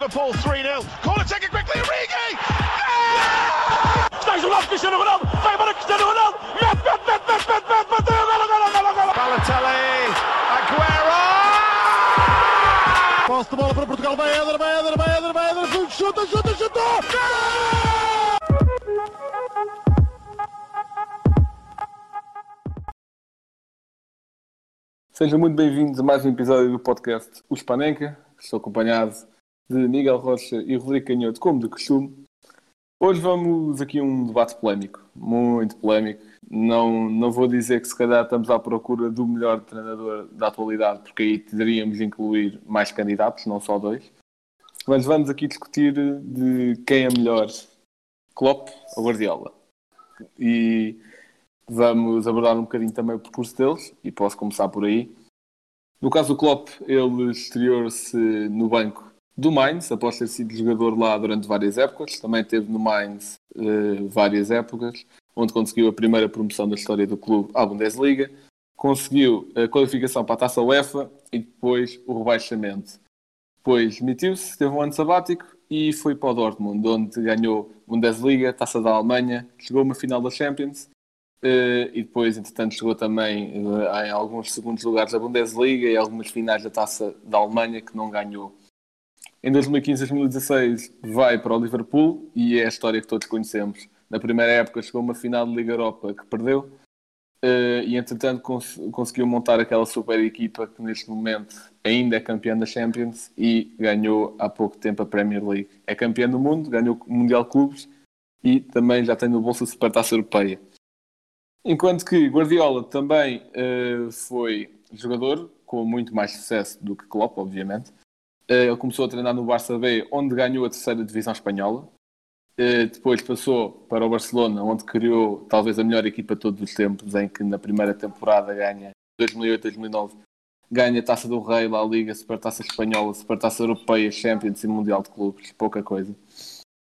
Liverpool 3-0. Corner taken quickly, Origi! Stais o lado Cristiano Ronaldo, vai Sejam muito bem-vindos a mais um episódio do podcast Os Panenca. Estou acompanhado de Miguel Rocha e Rodrigo Canhoto, como de costume. Hoje vamos aqui a um debate polémico, muito polémico. Não, não vou dizer que se calhar estamos à procura do melhor treinador da atualidade, porque aí teríamos incluir mais candidatos, não só dois. Mas vamos aqui discutir de quem é melhor, Klopp ou Guardiola. E vamos abordar um bocadinho também o percurso deles, e posso começar por aí. No caso do Klopp, ele estreou-se no banco do Mainz, após ter sido jogador lá durante várias épocas. Também teve no Mainz uh, várias épocas, onde conseguiu a primeira promoção da história do clube à Bundesliga. Conseguiu a qualificação para a Taça UEFA e depois o rebaixamento. Depois demitiu-se, teve um ano sabático e foi para o Dortmund, onde ganhou Bundesliga, Taça da Alemanha, chegou a uma final da Champions e depois, entretanto, chegou também uh, em alguns segundos lugares da Bundesliga e algumas finais da Taça da Alemanha que não ganhou. Em 2015-2016 vai para o Liverpool e é a história que todos conhecemos. Na primeira época chegou uma final de Liga Europa que perdeu uh, e, entretanto, cons conseguiu montar aquela super equipa que neste momento ainda é campeã da Champions e ganhou há pouco tempo a Premier League. É campeã do mundo, ganhou o Mundial de Clubes e também já tem no bolso a Supertaça Europeia. Enquanto que Guardiola também uh, foi jogador com muito mais sucesso do que Klopp, obviamente. Uh, ele começou a treinar no Barça B, onde ganhou a terceira divisão espanhola. Uh, depois passou para o Barcelona, onde criou talvez a melhor equipa de todos os tempos, em que na primeira temporada ganha 2008-2009 ganha Taça do Rei, La Liga, Supertaça Espanhola, Supertaça Europeia, Champions e Mundial de Clubes, pouca coisa.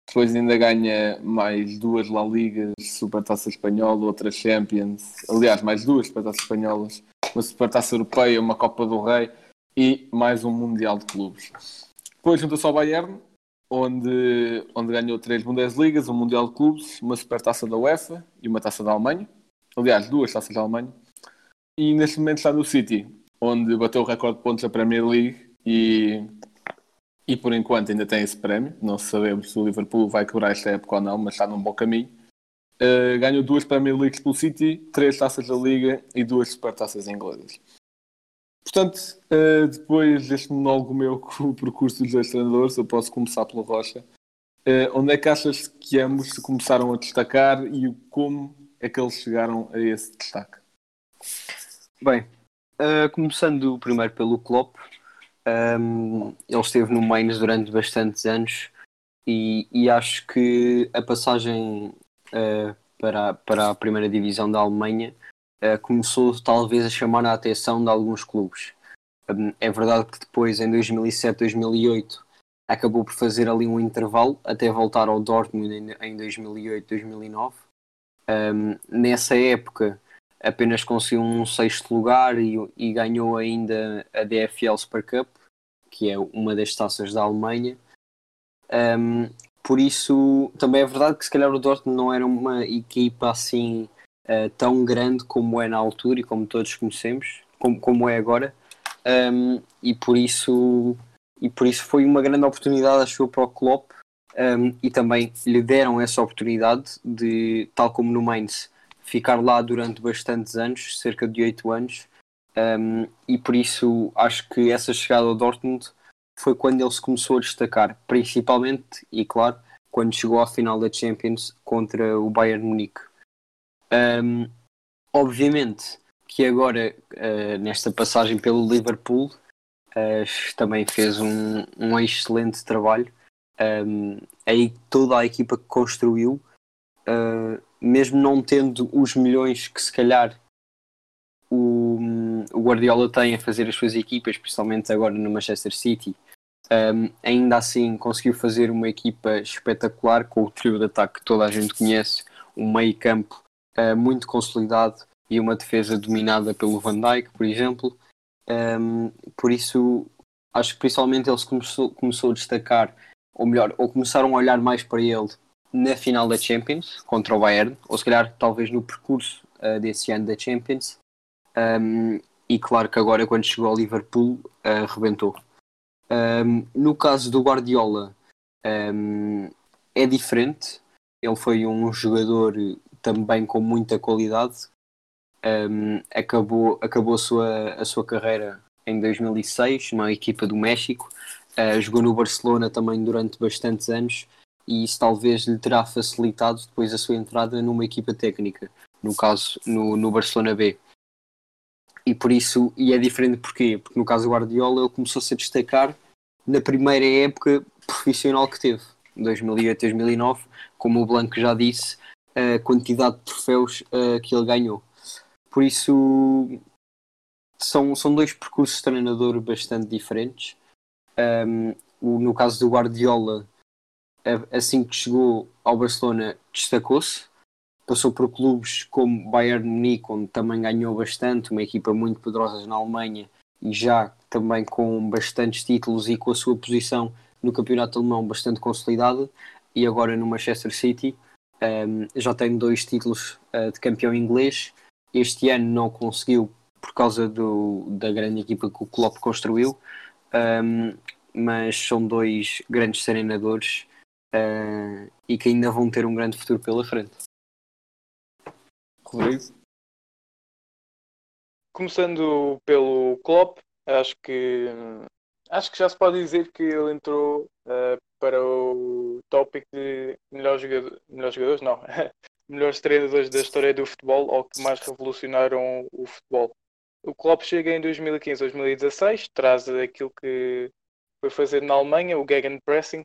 Depois ainda ganha mais duas La Ligas, Supertaça Espanhola, outra Champions. Aliás, mais duas Supertaças Espanholas, uma Supertaça Europeia, uma Copa do Rei e mais um Mundial de Clubes. Depois juntou-se ao Bayern, onde, onde ganhou três Bundesligas, um Mundial de Clubes, uma Supertaça da UEFA e uma Taça da Alemanha. Aliás, duas Taças da Alemanha. E neste momento está no City, onde bateu o recorde de pontos da Premier League e e por enquanto ainda tem esse prémio. Não sabemos se o Liverpool vai quebrar esta época ou não, mas está num bom caminho. Uh, ganhou duas Premier Leagues pelo City, três taças da Liga e duas supertaças inglesas. Portanto, uh, depois deste monólogo meu com o percurso dos dois treinadores, eu posso começar pelo Rocha. Uh, onde é que achas que ambos se começaram a destacar e como é que eles chegaram a esse destaque? Bem, começando primeiro pelo Klopp, um, ele esteve no Mainz durante bastantes anos e, e acho que a passagem uh, para, para a primeira divisão da Alemanha uh, começou talvez a chamar a atenção de alguns clubes. Um, é verdade que depois, em 2007, 2008, acabou por fazer ali um intervalo até voltar ao Dortmund em, em 2008, 2009. Um, nessa época apenas conseguiu um sexto lugar e, e, ganhou ainda a DFL Super Cup, que é uma das taças da Alemanha. Um, por isso, também é verdade que se calhar o Dortmund não era uma equipa assim uh, tão grande como é na altura e como todos conhecemos, como, como é agora. Um, e por isso e por isso foi uma grande oportunidade acho eu para o Klopp um, e também lhe deram essa oportunidade de, tal como no Mainz, ficar lá durante bastantes anos, cerca de oito anos, um, e por isso acho que essa chegada ao Dortmund foi quando ele se começou a destacar, principalmente, e claro, quando chegou à final da Champions contra o Bayern Munique. Um, obviamente que agora, uh, nesta passagem pelo Liverpool, uh, também fez um, um excelente trabalho. Um, aí toda a equipa que construiu uh, mesmo não tendo os milhões que se calhar o, o Guardiola tem a fazer as suas equipas, principalmente agora no Manchester City, um, ainda assim conseguiu fazer uma equipa espetacular com o trio de ataque que toda a gente conhece, um meio campo uh, muito consolidado e uma defesa dominada pelo Van Dijk, por exemplo. Um, por isso, acho que principalmente ele se começou, começou a destacar, ou melhor, ou começaram a olhar mais para ele na final da Champions contra o Bayern, ou se calhar talvez no percurso uh, desse ano da Champions. Um, e claro que agora, quando chegou ao Liverpool, uh, rebentou. Um, no caso do Guardiola, um, é diferente. Ele foi um jogador também com muita qualidade. Acabou acabou a, sua, a sua carreira em 2006 na equipa do México. Uh, jogou no Barcelona também durante bastantes anos e isso talvez lhe terá facilitado depois a sua entrada numa equipa técnica, no caso no, no Barcelona B. E por isso, e é diferente porquê? Porque no caso do Guardiola ele começou -se a destacar na primeira época profissional que teve, 2008-2009, como o Blanco já disse, a quantidade de troféus uh, que ele ganhou. Por isso, são, são dois percursos de treinador bastante diferentes. Um, no caso do Guardiola, assim que chegou ao Barcelona, destacou-se. Passou por clubes como Bayern Munique, onde também ganhou bastante, uma equipa muito poderosa na Alemanha e já também com bastantes títulos e com a sua posição no campeonato alemão bastante consolidada. E agora no Manchester City um, já tem dois títulos uh, de campeão inglês. Este ano não conseguiu por causa do, da grande equipa que o Klopp construiu, um, mas são dois grandes treinadores uh, e que ainda vão ter um grande futuro pela frente. Rodrigo? Começando pelo Klopp, acho que acho que já se pode dizer que ele entrou uh, para o tópico de melhores jogador, melhor jogadores, não, melhores treinadores da história do futebol ou que mais revolucionaram o futebol. O Klopp chega em 2015-2016, traz aquilo que foi fazer na Alemanha, o Gegenpressing,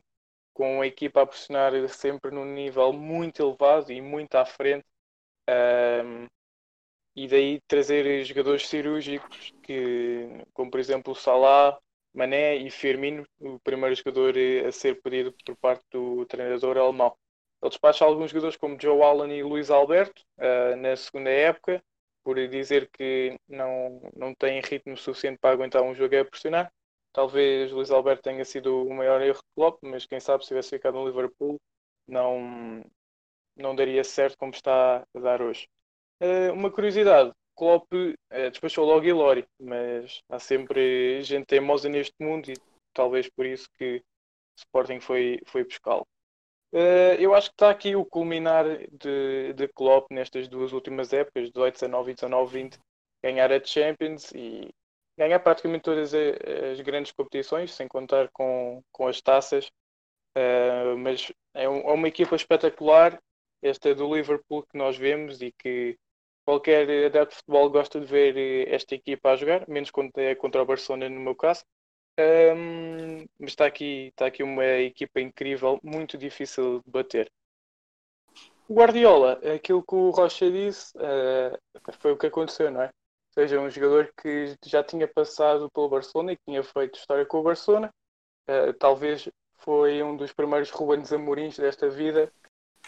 com a equipa a pressionar sempre num nível muito elevado e muito à frente. Um, e daí trazer jogadores cirúrgicos, que, como por exemplo Salah, Mané e Firmino, o primeiro jogador a ser pedido por parte do treinador alemão. Ele despacha alguns jogadores como Joe Allen e Luís Alberto uh, na segunda época, por dizer que não, não tem ritmo suficiente para aguentar um jogo a pressionar. Talvez Luís Alberto tenha sido o maior erro de Klopp, mas quem sabe se tivesse ficado no Liverpool não, não daria certo como está a dar hoje. Uh, uma curiosidade, Klopp uh, despachou logo Ilori, mas há sempre gente teimosa neste mundo e talvez por isso que Sporting foi, foi buscá-lo. Uh, eu acho que está aqui o culminar de, de Klopp nestas duas últimas épocas, 18, 19 e 19, 20, ganhar a Champions e ganhar praticamente todas as, grandes competições, sem contar com, com as taças. Uh, mas é, um, é, uma equipa espetacular, esta do Liverpool que nós vemos e que qualquer adepto de futebol gosta de ver esta equipa a jogar, menos quando é contra o Barcelona no meu caso. Um, mas está aqui, está aqui uma equipa incrível, muito difícil de bater. Guardiola, aquilo que o Rocha disse, uh, foi o que aconteceu, não é? Ou seja, um jogador que já tinha passado pelo Barcelona e que tinha feito história com o Barcelona. Uh, talvez foi um dos primeiros Rubens Amorins desta vida,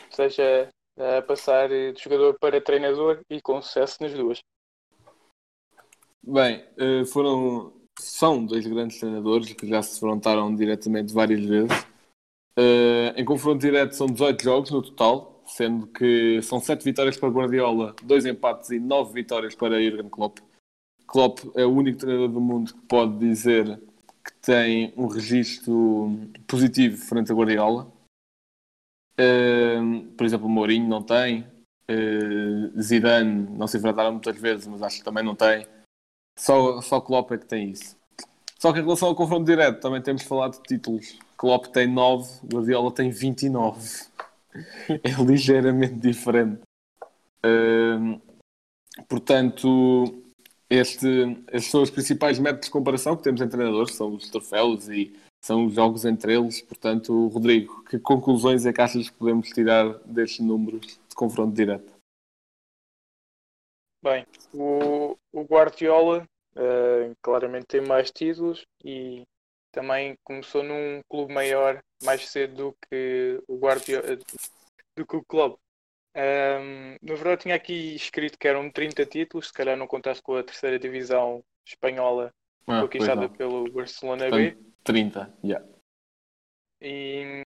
ou seja, a passar de jogador para treinador e com sucesso nas duas. Bem, eh, foram são dois grandes treinadores que já se defrontaram diretamente várias vezes. Em confronto direto são 18 jogos no total, sendo que são 7 vitórias para Guardiola, 2 empates e 9 vitórias para Jurgen Klopp. Klopp é o único treinador do mundo que pode dizer que tem um registro positivo frente a Guardiola. Uh, por exemplo, Mourinho não tem. Uh, Zidane não se enfrentaram muitas vezes, mas acho que também não tem. Só, só Klopp é que tem isso. Só que em relação ao confronto direto, também temos falado de títulos. Klopp tem 9, Guardiola tem 29. é ligeiramente diferente. Uh, portanto, este, estes são os principais métodos de comparação que temos em treinadores, são os troféus e são os jogos entre eles. Portanto, Rodrigo, que conclusões é que achas que podemos tirar destes números de confronto direto? Bem, o, o Guardiola uh, claramente tem mais títulos e também começou num clube maior mais cedo do que o Guardiola do que o clube. Um, na verdade tinha aqui escrito que eram 30 títulos, se calhar não contasse com a terceira divisão espanhola Ah, conquistada pelo Barcelona B. Portanto, 30, yeah. E,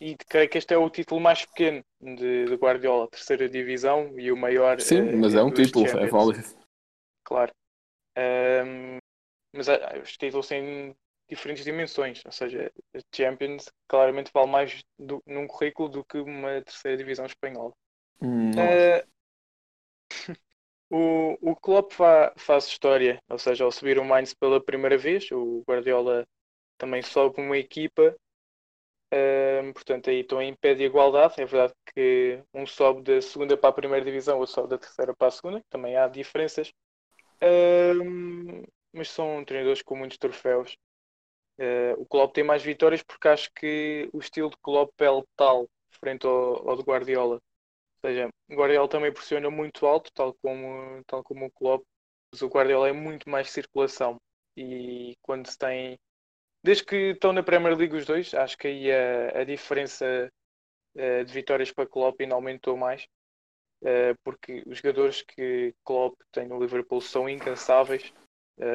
e creio que este é o título mais pequeno de, de Guardiola, terceira divisão e o maior. Sim, eh, mas é um título, é Champions. válido. Claro. Ahm, mas ah, os títulos têm diferentes dimensões, ou seja, a Champions claramente vale mais do- num currículo do que uma terceira divisão espanhola. Eh, o, o Klopp fa- faz história, ou seja, ao subir o Mainz pela primeira vez, o Guardiola também sobe uma equipa, ehm, portanto aí estão em pé de igualdade. É verdade que um sobe da segunda para a primeira divisão, outro sobe da terceira para a segunda, também há diferenças, Ehm, mas são treinadores com muitos troféus. Eh, o Klopp tem mais vitórias porque acho que o estilo de Klopp é letal frente ao, ao de Guardiola. Ou seja, o Guardiola também pressiona muito alto, tal como, tal como o Klopp, mas o Guardiola é muito mais circulação. E quando se tem. Desde que estão na Premier League os dois, acho que aí a, a diferença eh, de vitórias para Klopp ainda aumentou mais. Eh, porque os jogadores que Klopp tem no Liverpool são incansáveis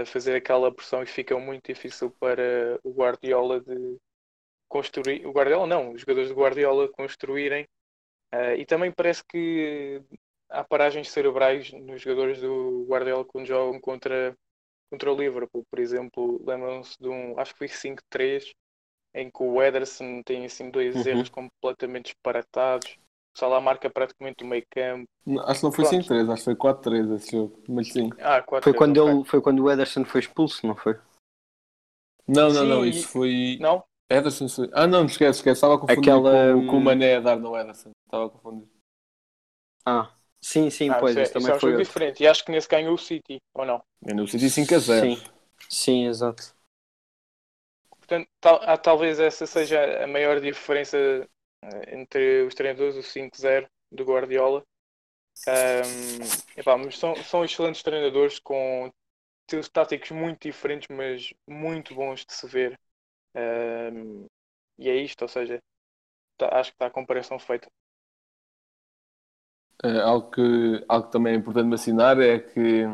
fazer aquela pressão e fica muito difícil para o Guardiola de construir. O Guardiola não, os jogadores do Guardiola construírem Uh, e também parece que há paragens cerebrais nos jogadores do Guardiola quando jogam contra, contra o Liverpool. Por exemplo, lembram-se de um, acho que foi 5-3, em que o Ederson tem assim dois Uhum. erros completamente disparatados. O Salah marca praticamente o meio campo. Acho que não foi Pronto. 5-3, acho que foi 4-3 esse jogo. Mas sim. Ah, 4 Foi quando, ele, foi quando o Ederson foi expulso, não foi? Não, não, Sim, não, isso foi. Não? Ederson foi. Ah, não, esquece, esquece. Estava a confundir Aquela, com, com o hum, Mané a dar no Ederson. Estava a confundir. Ah, sim, sim, Ah, pois, isso é, esse isso também é um foi jogo outro. diferente. E acho que nesse ganhou o City, ou não? Eu no City 5 a 0. Sim, sim, exato. Portanto, tal- há, talvez essa seja a maior diferença entre os treinadores, o 5-0 do Guardiola. Ahm, epá, mas são, são excelentes treinadores com estilos táticos muito diferentes, mas muito bons de se ver. Ahm, e é isto, ou seja, tá- acho que está a comparação feita. Eh, algo, que, algo que também é importante mencionar é que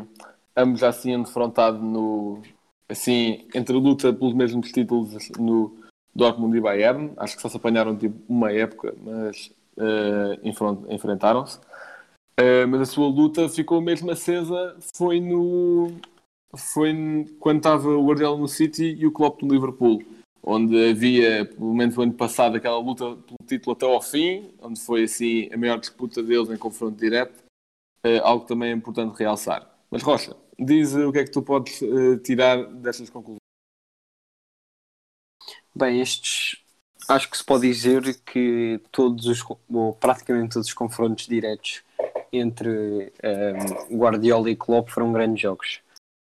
ambos já se tinham defrontado no, assim, entre a luta pelos mesmos títulos no Dortmund e Bayern. Acho que só se apanharam tipo uma época, mas enfron- enfrentaram-se. Eh, mas a sua luta ficou mesmo acesa foi no foi quando estava o Guardiola no City e o Klopp no Liverpool onde havia, pelo menos no ano passado, aquela luta pelo título até ao fim, onde foi assim a maior disputa deles em confronto direto, eh, algo também é importante realçar. Mas Rocha, diz o que é que tu podes eh, tirar destas conclusões. Bem, estes acho que se pode dizer que todos os ou praticamente todos os confrontos diretos entre ehm, Guardiola e Klopp foram grandes jogos.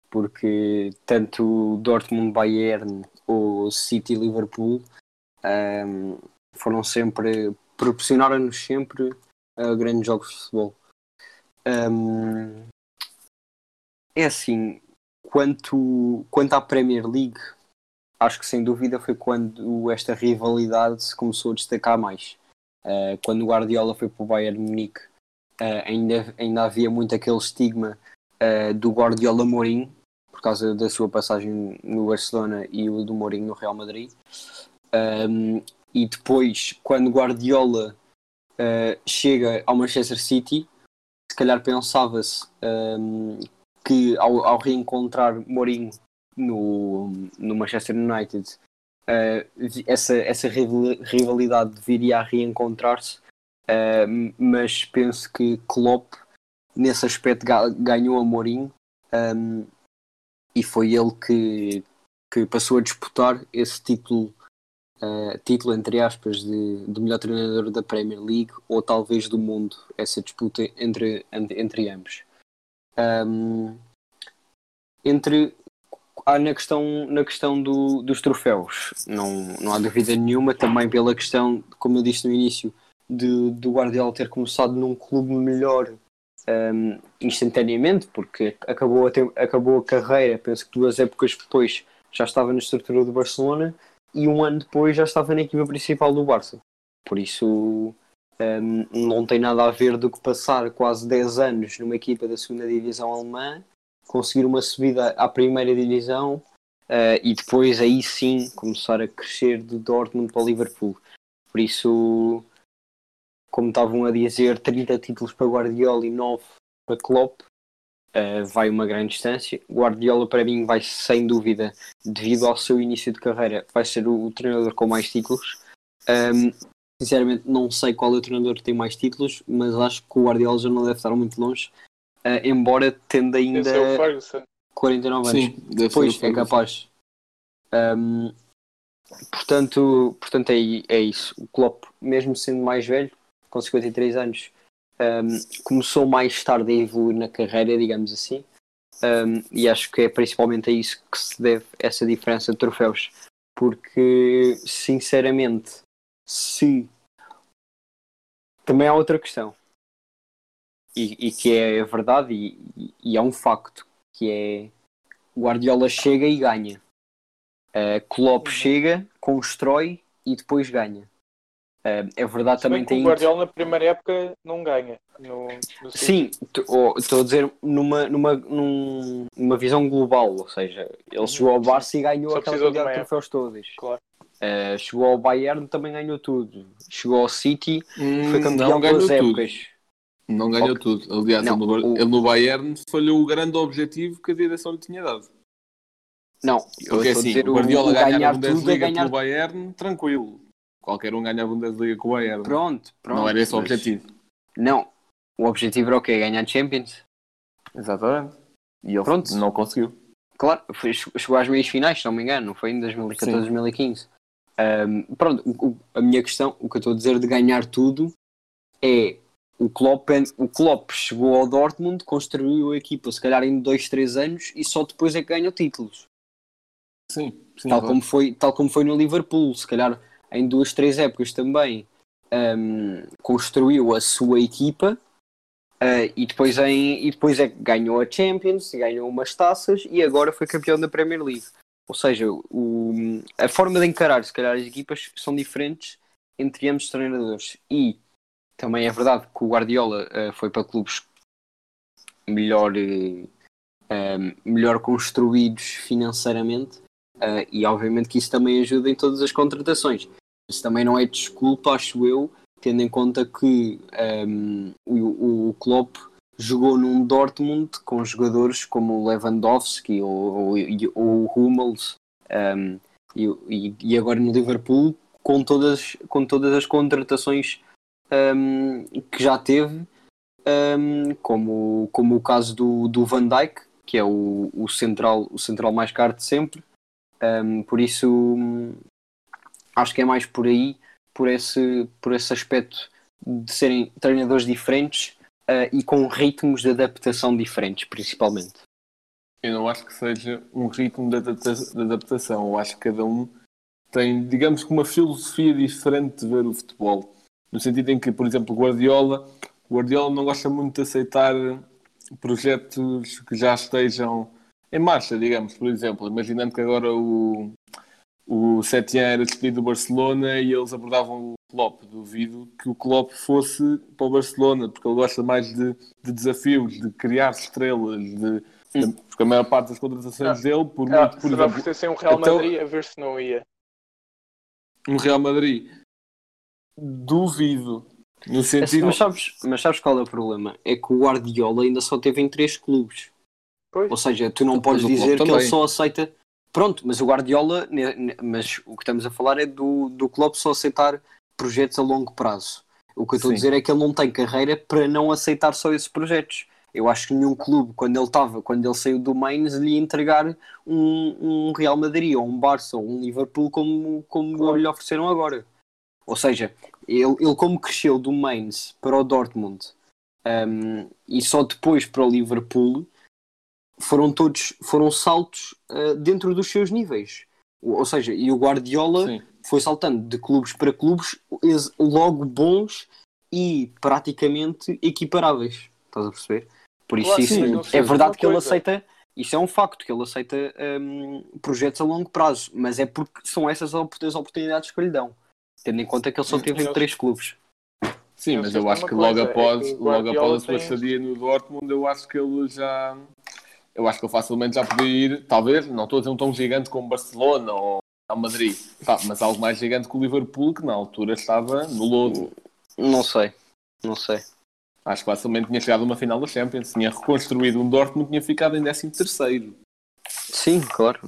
Porque tanto Dortmund Bayern ou City Liverpool ehm, foram sempre proporcionaram-nos sempre a grandes jogos de futebol. Ehm, é assim quanto, quanto à Premier League acho que sem dúvida foi quando esta rivalidade se começou a destacar mais. Uh, quando o Guardiola foi para o Bayern Munique, uh, ainda, ainda havia muito aquele estigma uh, do Guardiola Mourinho, por causa da sua passagem no Barcelona e o do Mourinho no Real Madrid. Um, e depois, quando Guardiola chega ao Manchester City, se calhar pensava-se um, que ao, ao reencontrar Mourinho no, no Manchester United uh, essa, essa rivalidade viria a reencontrar-se uh, mas penso que Klopp nesse aspecto ganhou a Mourinho um, e foi ele que, que passou a disputar esse título uh, título entre aspas de, de melhor treinador da Premier League ou talvez do mundo essa disputa entre, entre, entre ambos. Um, entre ah, na questão, na questão do, dos troféus, não, não há dúvida nenhuma, também pela questão, como eu disse no início, de, do Guardiola ter começado num clube melhor um, instantaneamente, porque acabou a, ter, acabou a carreira, penso que duas épocas depois já estava na estrutura do Barcelona e um ano depois já estava na equipa principal do Barça. Por isso um, não tem nada a ver do que passar quase 10 anos numa equipa da segunda divisão alemã conseguir uma subida à primeira divisão uh, e depois aí sim começar a crescer de Dortmund para o Liverpool. Por isso, como estavam a dizer, 30 títulos para Guardiola e 9 para Klopp, uh, vai uma grande distância. Guardiola, para mim, vai sem dúvida, devido ao seu início de carreira, vai ser o, o treinador com mais títulos. Um, sinceramente, não sei qual é o treinador que tem mais títulos, mas acho que o Guardiola já não deve estar muito longe, uh, embora tendo ainda é o Ferguson. 49 anos. Sim, deve ser Pois, o é capaz. Um, portanto, portanto é, é isso. O Klopp, mesmo sendo mais velho, com 53 anos, um, começou mais tarde a evoluir na carreira, digamos assim. Um, e acho que é principalmente a isso que se deve essa diferença de troféus. Porque, sinceramente, se. Também há outra questão. E, e que é verdade e, e- é um facto. Que é. Guardiola chega e ganha. Uh, Klopp Uhum. chega, constrói e depois ganha. Uh, é verdade Se também que o tem. Guardiola na primeira época não ganha. No, no Sim, oh, estou a dizer numa, numa, num- numa visão global, ou seja, ele chegou ao Barça e ganhou aquela de quantidade de uma troféus todos. Claro. Uh, chegou ao Bayern também ganhou tudo. Chegou ao City, Hum, foi campeão não ganhou duas tudo. épocas. Não ganhou Ok. tudo. Aliás, Não, ele, no, o- ele no Bayern falhou o grande objetivo que a direção lhe tinha dado. Não, Porque a assim, dizer o Guardiola o ganhar, ganhar a tudo é Bundesliga ganhar pelo Bayern, tranquilo. Qualquer um ganha a Bundesliga com o Bayern. Pronto, pronto. não era esse o mas- objetivo. Não, o objetivo era o quê? Ganhar Champions. Exatamente. E ele Pronto. não conseguiu. Claro, foi, chegou às meias finais, se não me engano, não foi em 2014, Sim. 2015. Ahm, pronto, o- o- a minha questão, o que eu estou a dizer de ganhar tudo é o Klopp, o Klopp chegou ao Dortmund, construiu a equipa se calhar em 2, 3 anos e só depois é que ganhou títulos. Sim, sim. tal, como foi, tal como foi no Liverpool, se calhar em duas, três épocas também ahm, construiu a sua equipa ah, e, depois em, e depois é que ganhou a Champions, ganhou umas taças e agora foi campeão da Premier League. Ou seja, o- a forma de encarar, se calhar, as equipas são diferentes entre ambos os treinadores. E também é verdade que o Guardiola ah, foi para clubes melhor, ah, melhor construídos financeiramente. Uh, e obviamente que isso também ajuda em todas as contratações. Isso também não é desculpa, acho eu, tendo em conta que um, o, o Klopp jogou num Dortmund com jogadores como o Lewandowski ou, ou, ou o Hummels um, e- e agora no Liverpool com todas, com todas as contratações um, que já teve, um, como, como o caso do, do Van Dijk, que é o, o, central, o central mais caro de sempre. Um, por isso, acho que é mais por aí, por esse, por esse aspecto de serem treinadores diferentes uh, e com ritmos de adaptação diferentes, principalmente. Eu não acho que seja um ritmo de adaptação. Eu acho que cada um tem, digamos que uma filosofia diferente de ver o futebol. No sentido em que, por exemplo, o Guardiola, Guardiola não gosta muito de aceitar projetos que já estejam em marcha, digamos, por exemplo. Imaginando que agora o, o Setien era despedido do Barcelona e eles abordavam o Klopp. Duvido que o Klopp fosse para o Barcelona, porque ele gosta mais de, de desafios, de criar estrelas, de, de- porque a maior parte das contratações dele, por Ah, muito, por se vai exemplo, oferecessem um Real então- Madrid, a ver se não ia. no Real Madrid, duvido. No sentido. Mas sabes, mas sabes qual é o problema? É que o Guardiola ainda só teve em três clubes. Pois. Ou seja, tu não podes dizer que ele só aceita. Pronto, mas o Guardiola, mas o que estamos a falar é do, do clube só aceitar projetos a longo prazo. O que eu estou a dizer é que ele não tem carreira para não aceitar só esses projetos. Eu acho que nenhum clube, quando ele estava, quando ele saiu do Mainz, lhe ia entregar um, um Real Madrid ou um Barça ou um Liverpool como, como lhe ofereceram agora. Ou seja, ele, ele como cresceu do Mainz para o Dortmund um, e só depois para o Liverpool, foram todos foram saltos uh, dentro dos seus níveis. Ou ou seja, e o Guardiola Sim. foi saltando de clubes para clubes logo bons e praticamente equiparáveis. Estás a perceber? Por isso, Claro, isso sim, é sei, verdade que ele coisa. aceita. Isso é um facto, que ele aceita hum, projetos a longo prazo, mas é porque são essas as oportunidades que lhe dão, tendo em conta que ele só teve em três clubes. Sim, mas eu só acho que logo é após, que logo após a sua estadia no Dortmund, eu acho que ele já eu acho que ele facilmente já podia ir, talvez, não estou a dizer um tão gigante como Barcelona ou Real Madrid, Pá, mas algo mais gigante que o Liverpool, que na altura estava no lodo. Não sei, não sei. Acho que facilmente tinha chegado a uma final da Champions, tinha reconstruído um Dortmund, tinha ficado em 13 terceiro. Sim, claro.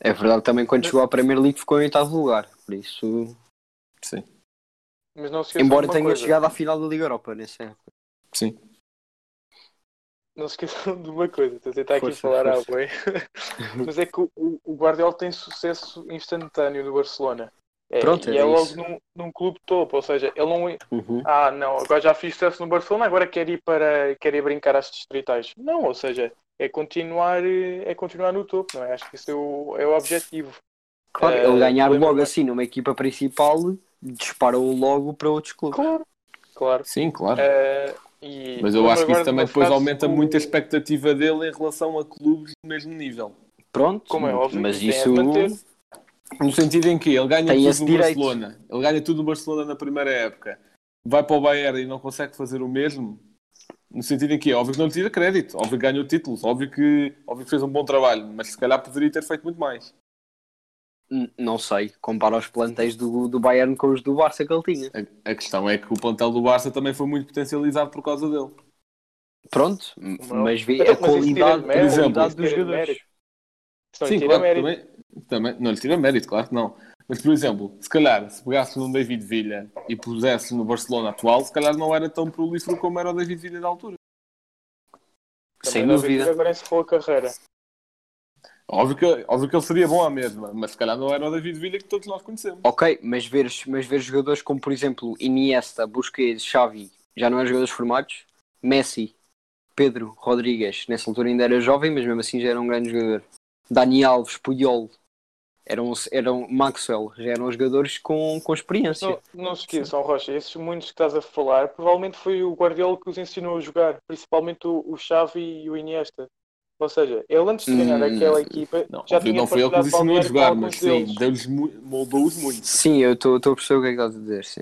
É verdade também quando chegou à Premier League ficou em oitavo lugar. Por isso, Sim, Mas não se embora tenha coisa. chegado à final da Liga Europa nessa época. sim. Não se esqueçam de uma coisa, estou a tentar aqui Força, falar força. boi. Mas é que o, o Guardiola tem sucesso instantâneo no Barcelona. É, Pronto, e era é logo num, num clube topo, ou seja, ele não. Uhum. Ah, não, agora já fiz sucesso no Barcelona, agora quer ir para quer ir brincar às distritais. Não, ou seja, é continuar, eh, é continuar no topo, não é? Acho que isso é o, é o objetivo. Claro, Eh, ele ganhar logo assim numa equipa principal disparou logo para outros clubes. Claro, claro. Sim, claro. Eh, e Mas eu acho que isso também depois aumenta muito a expectativa dele em relação a clubes do mesmo nível. Pronto, Como é óbvio, mas isso manter. No sentido em que ele ganha Tem tudo no direito. Barcelona. Ele ganha tudo no Barcelona na primeira época. Vai para o Bayern e não consegue fazer o mesmo. No sentido em que é óbvio que não lhe tira crédito. Óbvio que ganhou títulos. Óbvio que, óbvio que fez um bom trabalho. Mas se calhar poderia ter feito muito mais. Não sei, compara os plantéis do, do Bayern com os do Barça que ele tinha. A, a questão é que o plantel do Barça também foi muito potencializado por causa dele. Pronto, mas vê Então, a mas qualidade, de a mérito, qualidade isso dos jogadores. Sim, claro, também, também não lhe tira mérito, claro que não. Mas, por exemplo, se calhar, se pegasses num David Villa e pusesses no Barcelona atual, se calhar não era tão prolífero como era o David Villa da altura. Sem Também deve dúvida. Agora encerrou a carreira. Óbvio que, óbvio que ele seria bom à mesma, mas se calhar não era o David Villa que todos nós conhecemos. Ok, mas ver, mas ver jogadores como, por exemplo, Iniesta, Busquets, Xavi, já não eram jogadores formados? Messi, Pedro, Rodrigues, nessa altura ainda era jovem, mas mesmo assim já era um grande jogador. Dani Alves, Puyol, eram, eram Maxwell, já eram jogadores com, com experiência. Não, não se esqueçam, Rocha, esses muitos que estás a falar, provavelmente foi o Guardiola que os ensinou a jogar, principalmente o, o Xavi e o Iniesta. Ou seja, ele antes de ganhar Hum, aquela equipa Não, já tinha não foi ele que os partilhado ensinou a jogar, mas sim, deles. moldou-os muito. Sim, eu estou a perceber o que é que estás a dizer, sim.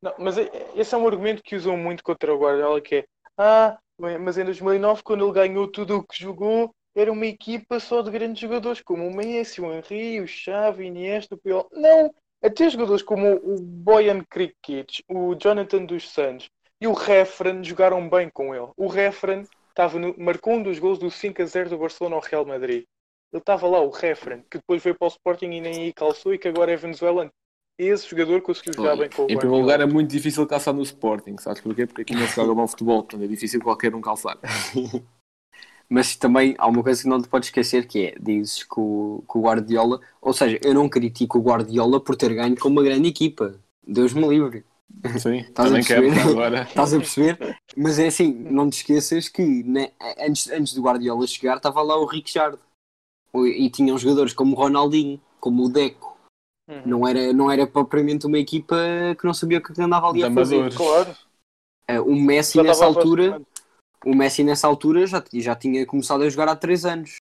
Não, mas é- esse é um argumento que usam muito contra o Guardiola, que é ah, mas em 2009, quando ele ganhou tudo o que jogou, era uma equipa só de grandes jogadores, como o Messi, o Henry, o Xavi, o Iniesta, o Puyol. Não! Até jogadores como o Boyan Krikic, o Jonathan dos Santos e o Refren jogaram bem com ele. O Refren estava no- marcou um dos gols do 5 a 0 do Barcelona ao Real Madrid. Ele estava lá, o Refren, que depois veio para o Sporting e nem aí calçou e que agora é venezuelano. Esse jogador conseguiu jogar bem com o Em primeiro Guardiola. lugar, é muito difícil calçar no Sporting, sabes porquê? Porque aqui não se joga bom futebol, portanto é difícil qualquer um calçar. Mas também há uma coisa que não te podes esquecer que é, dizes que o, que o Guardiola, ou seja, eu não critico o Guardiola por ter ganho com uma grande equipa. Deus me livre. Sim, a também quero perceber? agora. Estás a perceber? Mas é assim, não te esqueças que né, antes, antes do Guardiola chegar estava lá o Richard. E tinham jogadores como o Ronaldinho, como o Deco. Uhum. Não era, não era propriamente uma equipa que não sabia o que andava ali De a fazer. Claro. Eh, O Messi nessa altura, o Messi nessa altura já, já tinha começado a jogar há 3 anos.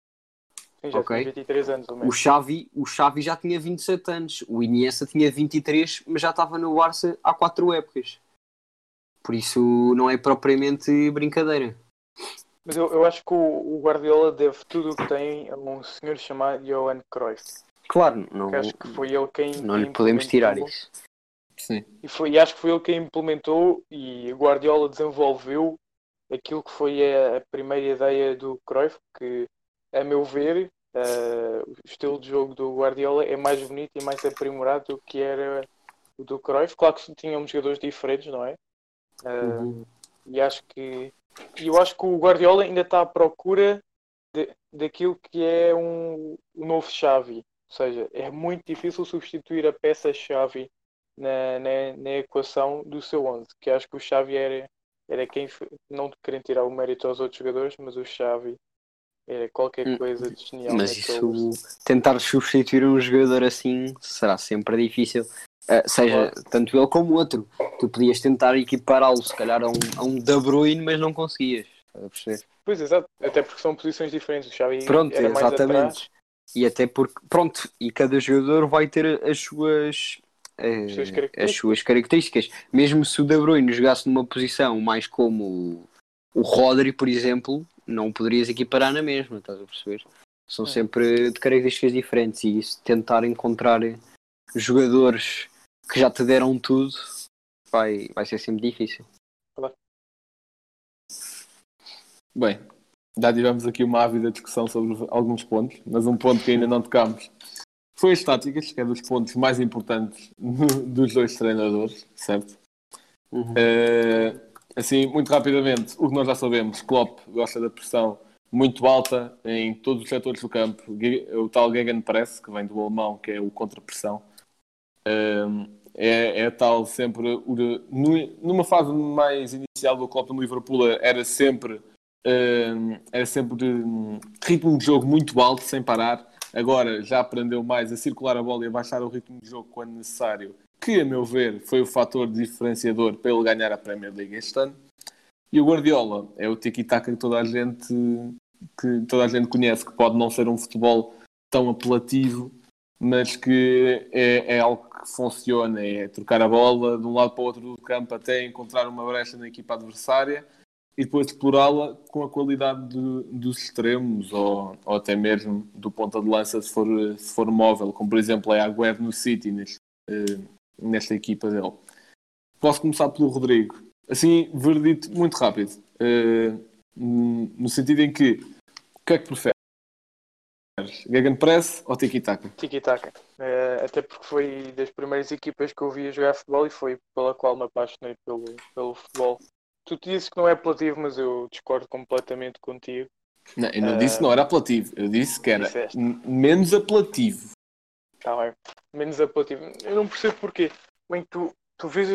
Sim, já Ok. tinha 23 anos o O Messi. Xavi, o Xavi já tinha 27 anos, o Iniesta tinha 23, mas já estava no Barça há 4 épocas. Por isso não é propriamente brincadeira. Mas eu, eu acho que o, o Guardiola deve tudo o que tem a um senhor chamado Johan Cruyff. Claro, não, Que acho que foi ele quem. não lhe podemos tirar isso. Sim. E, foi, e acho que foi ele quem implementou e o Guardiola desenvolveu aquilo que foi a, a primeira ideia do Cruyff, que, a meu ver, eh, o estilo de jogo do Guardiola é mais bonito e mais aprimorado do que era o do Cruyff. Claro que tínhamos jogadores diferentes, não é? Eh, Uhum. E acho que eu acho que o Guardiola ainda está à procura de, daquilo que é um, um novo Xavi. Ou seja, é muito difícil substituir a peça Xavi na, na, na equação do seu 11. Que acho que o Xavi era, era quem, não querendo tirar o mérito aos outros jogadores, mas o Xavi era qualquer Hum, coisa de genial. Mas isso, tentar substituir um jogador assim será sempre difícil. Ah, seja tanto ele como o outro. Tu podias tentar equipará-lo, se calhar, a um, a um De Bruyne, mas não conseguias. Pois, exato. Até porque são posições diferentes. O Xavi Pronto, exatamente. E até porque, pronto, e cada jogador vai ter as suas, eh, As suas as características. suas características. Mesmo se o De Bruyne jogasse numa posição mais como o Rodri, por exemplo, não poderias equiparar na mesma, estás a perceber? São É. sempre de características diferentes e isso, tentar encontrar jogadores que já te deram tudo vai, vai ser sempre difícil. Bem, já tivemos aqui uma ávida discussão sobre alguns pontos, mas um ponto que ainda não tocámos foi as táticas, que é dos pontos mais importantes dos dois treinadores, certo? Uhum. Eh, assim, muito rapidamente, o que nós já sabemos, Klopp gosta da pressão muito alta em todos os setores do campo, o tal Gegenpress, que vem do alemão, que é o contra-pressão. Eh, é, é tal sempre, numa fase mais inicial do Klopp no Liverpool, era sempre Hum, era sempre de hum, ritmo de jogo muito alto, sem parar. Agora já aprendeu mais a circular a bola e a baixar o ritmo de jogo quando necessário, que, a meu ver, foi o fator diferenciador para ele ganhar a Premier League este ano. E o Guardiola é o tiki-taka que toda a gente que toda a gente conhece, que pode não ser um futebol tão apelativo, mas que é, é algo que funciona, é trocar a bola de um lado para o outro do campo até encontrar uma brecha na equipa adversária e depois explorá-la com a qualidade do- dos extremos ou, ou até mesmo do ponta de lança se for, se for móvel, como por exemplo é Agüero no City neste, eh, nesta equipa dele. Posso começar pelo Rodrigo. Assim, verdito muito rápido. Eh, no sentido em que o que é que preferes? Gegenpress ou Tiki-Taka? Tiki-taka. Eh, até porque foi das primeiras equipas que eu vi a jogar futebol e foi pela qual me apaixonei pelo, pelo futebol. Tu te dizes que não é apelativo, mas eu discordo completamente contigo. Não, eu não Eh, disse que não era apelativo, eu disse que era menos apelativo. Tá bem. Menos apelativo. Eu não percebo porquê. Bem, tu, tu vês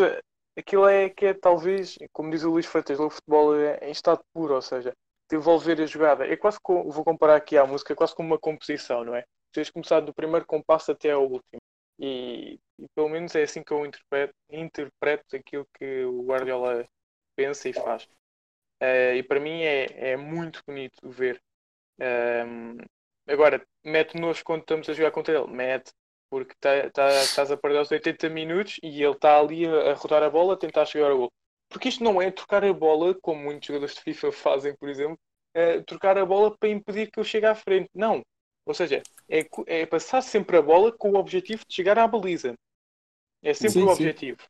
aquilo é que é talvez, como diz o Luís Freitas, o futebol é em estado puro, ou seja, desenvolver a jogada. É quase como, vou comparar aqui à música, é quase como uma composição, não é? Tens começar do primeiro compasso até ao último. E, e pelo menos é assim que eu interpreto, interpreto aquilo que o Guardiola pensa e faz. Eh, e para mim é, é muito bonito ver. Agora, mete nojo quando estamos a jogar contra ele. Mete, porque tá, tá, estás a perder os 80 minutos e ele está ali a, a rodar a bola a tentar chegar ao gol. Porque isto não é trocar a bola, como muitos jogadores de FIFA fazem, por exemplo, eh, trocar a bola para impedir que eu chegue à frente. Não. Ou seja, é, é passar sempre a bola com o objetivo de chegar à baliza. É sempre Sim, o sim. objetivo.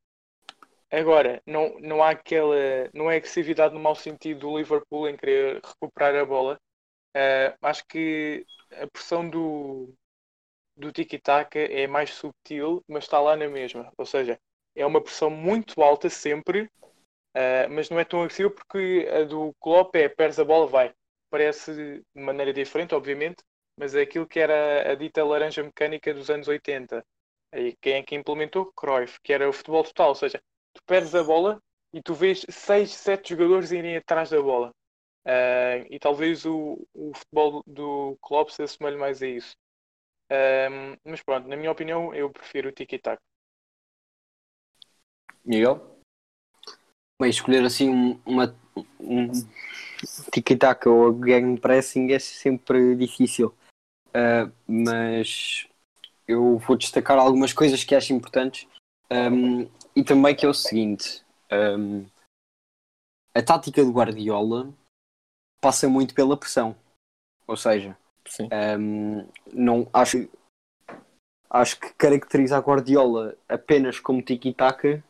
Agora, não, não há aquela. Não é agressividade no mau sentido do Liverpool em querer recuperar a bola. Eh, acho que a pressão do, do tiki-taka é mais subtil, mas está lá na mesma. Ou seja, é uma pressão muito alta sempre, eh, mas não é tão agressiva porque a do Klopp é perdes a bola, vai. Parece de maneira diferente, obviamente, mas é aquilo que era a dita laranja mecânica dos anos 80. E quem é que implementou? Cruyff, que era o futebol total, ou seja, tu perdes a bola e tu vês 6, 7 jogadores irem atrás da bola. Ah, e talvez o, o futebol do Klopp se assemelhe mais a isso. Ahm, mas pronto, na minha opinião, eu prefiro o tiki-taka. Miguel? Bem, escolher assim um, uma, um tiki-taka ou gegenpressing é sempre difícil. Ah, mas eu vou destacar algumas coisas que acho importantes Ahm, e também que é o seguinte: ahm, a tática do Guardiola passa muito pela pressão, ou seja, Sim. ahm, não acho acho que caracteriza a Guardiola apenas como tiki-taka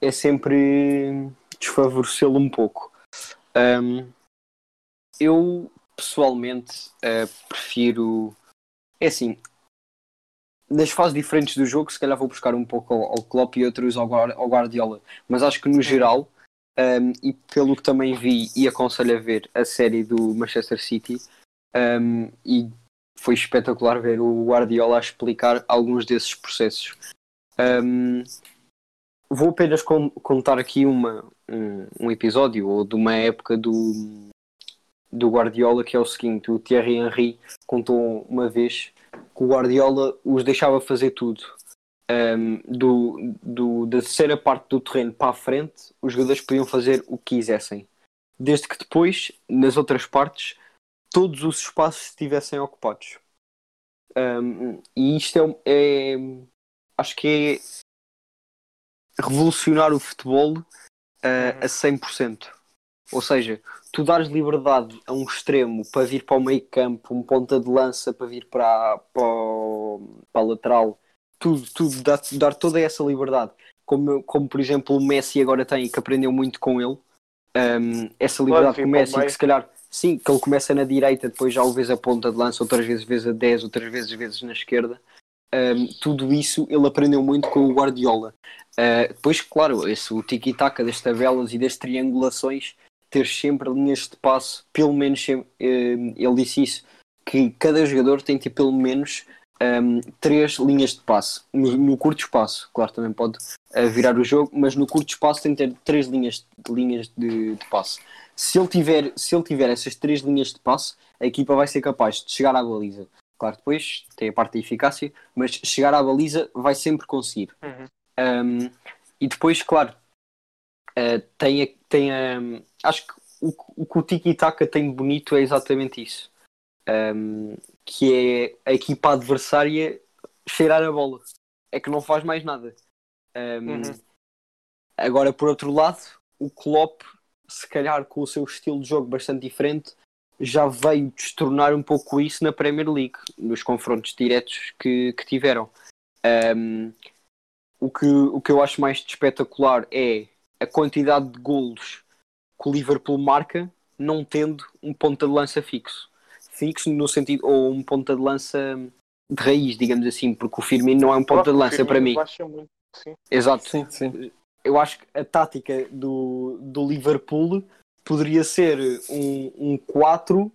é sempre desfavorecê-lo um pouco. Ahm, eu pessoalmente eh, prefiro é assim nas fases diferentes do jogo, se calhar vou buscar um pouco ao, ao Klopp e outros ao, ao Guardiola, mas acho que no geral, um, e pelo que também vi e aconselho a ver a série do Manchester City, um, e foi espetacular ver o Guardiola explicar alguns desses processos. Um, vou apenas con- contar aqui uma, um, um episódio ou de uma época do, do Guardiola que é o seguinte: o Thierry Henry contou uma vez que o Guardiola os deixava fazer tudo. Um, do, do- da terceira parte do terreno para a frente, os jogadores podiam fazer o que quisessem. Desde que depois, nas outras partes, todos os espaços estivessem ocupados. Um, e isto é, é- Acho que é revolucionar o futebol uh, a 100%. Ou seja, tu dares liberdade a um extremo para vir para o meio campo, um ponta de lança para vir para, para, o- para a lateral, tudo, tudo, dar, dar toda essa liberdade, como, como por exemplo o Messi agora tem, que aprendeu muito com ele, um, essa liberdade vir com o Messi, que se calhar, sim, que ele começa na direita, depois já o vês a ponta de lança, outras vezes vês a 10, outras vezes vezes na esquerda. Um, tudo isso ele aprendeu muito com o Guardiola. Uh, depois, claro, esse, o tiki-taka das tabelas e das triangulações, ter sempre linhas de passe, pelo menos, ele disse isso, que cada jogador tem ter pelo menos um, três linhas de passe no, no curto espaço. Claro, também pode uh, virar o jogo, mas no curto espaço tem que ter três linhas, linhas de, de passe. Se ele, tiver, se ele tiver essas três linhas de passe, a equipa vai ser capaz de chegar à baliza. Claro, depois tem a parte da eficácia, mas chegar à baliza vai sempre conseguir. Uhum. Um, e depois, claro, uh, tem, a- tem a- acho que o, o que o Tiki-Taka tem de bonito é exatamente isso. Um, que é a equipa adversária cheirar a bola. É que não faz mais nada. Um, Uhum. Agora, por outro lado, o Klopp, se calhar com o seu estilo de jogo bastante diferente, já veio destornar um pouco isso na Premier League, nos confrontos diretos que, que tiveram. Um, o, que, o que eu acho mais espetacular é a quantidade de golos que o Liverpool marca, não tendo um ponta de lança fixo. Fixo no sentido, ou um ponta de lança de raiz, digamos assim, porque o Firmino não é um ponta de lança para mim. muito, sim. Exato Sim, sim. Eu acho que a tática do, do Liverpool poderia ser um, um 4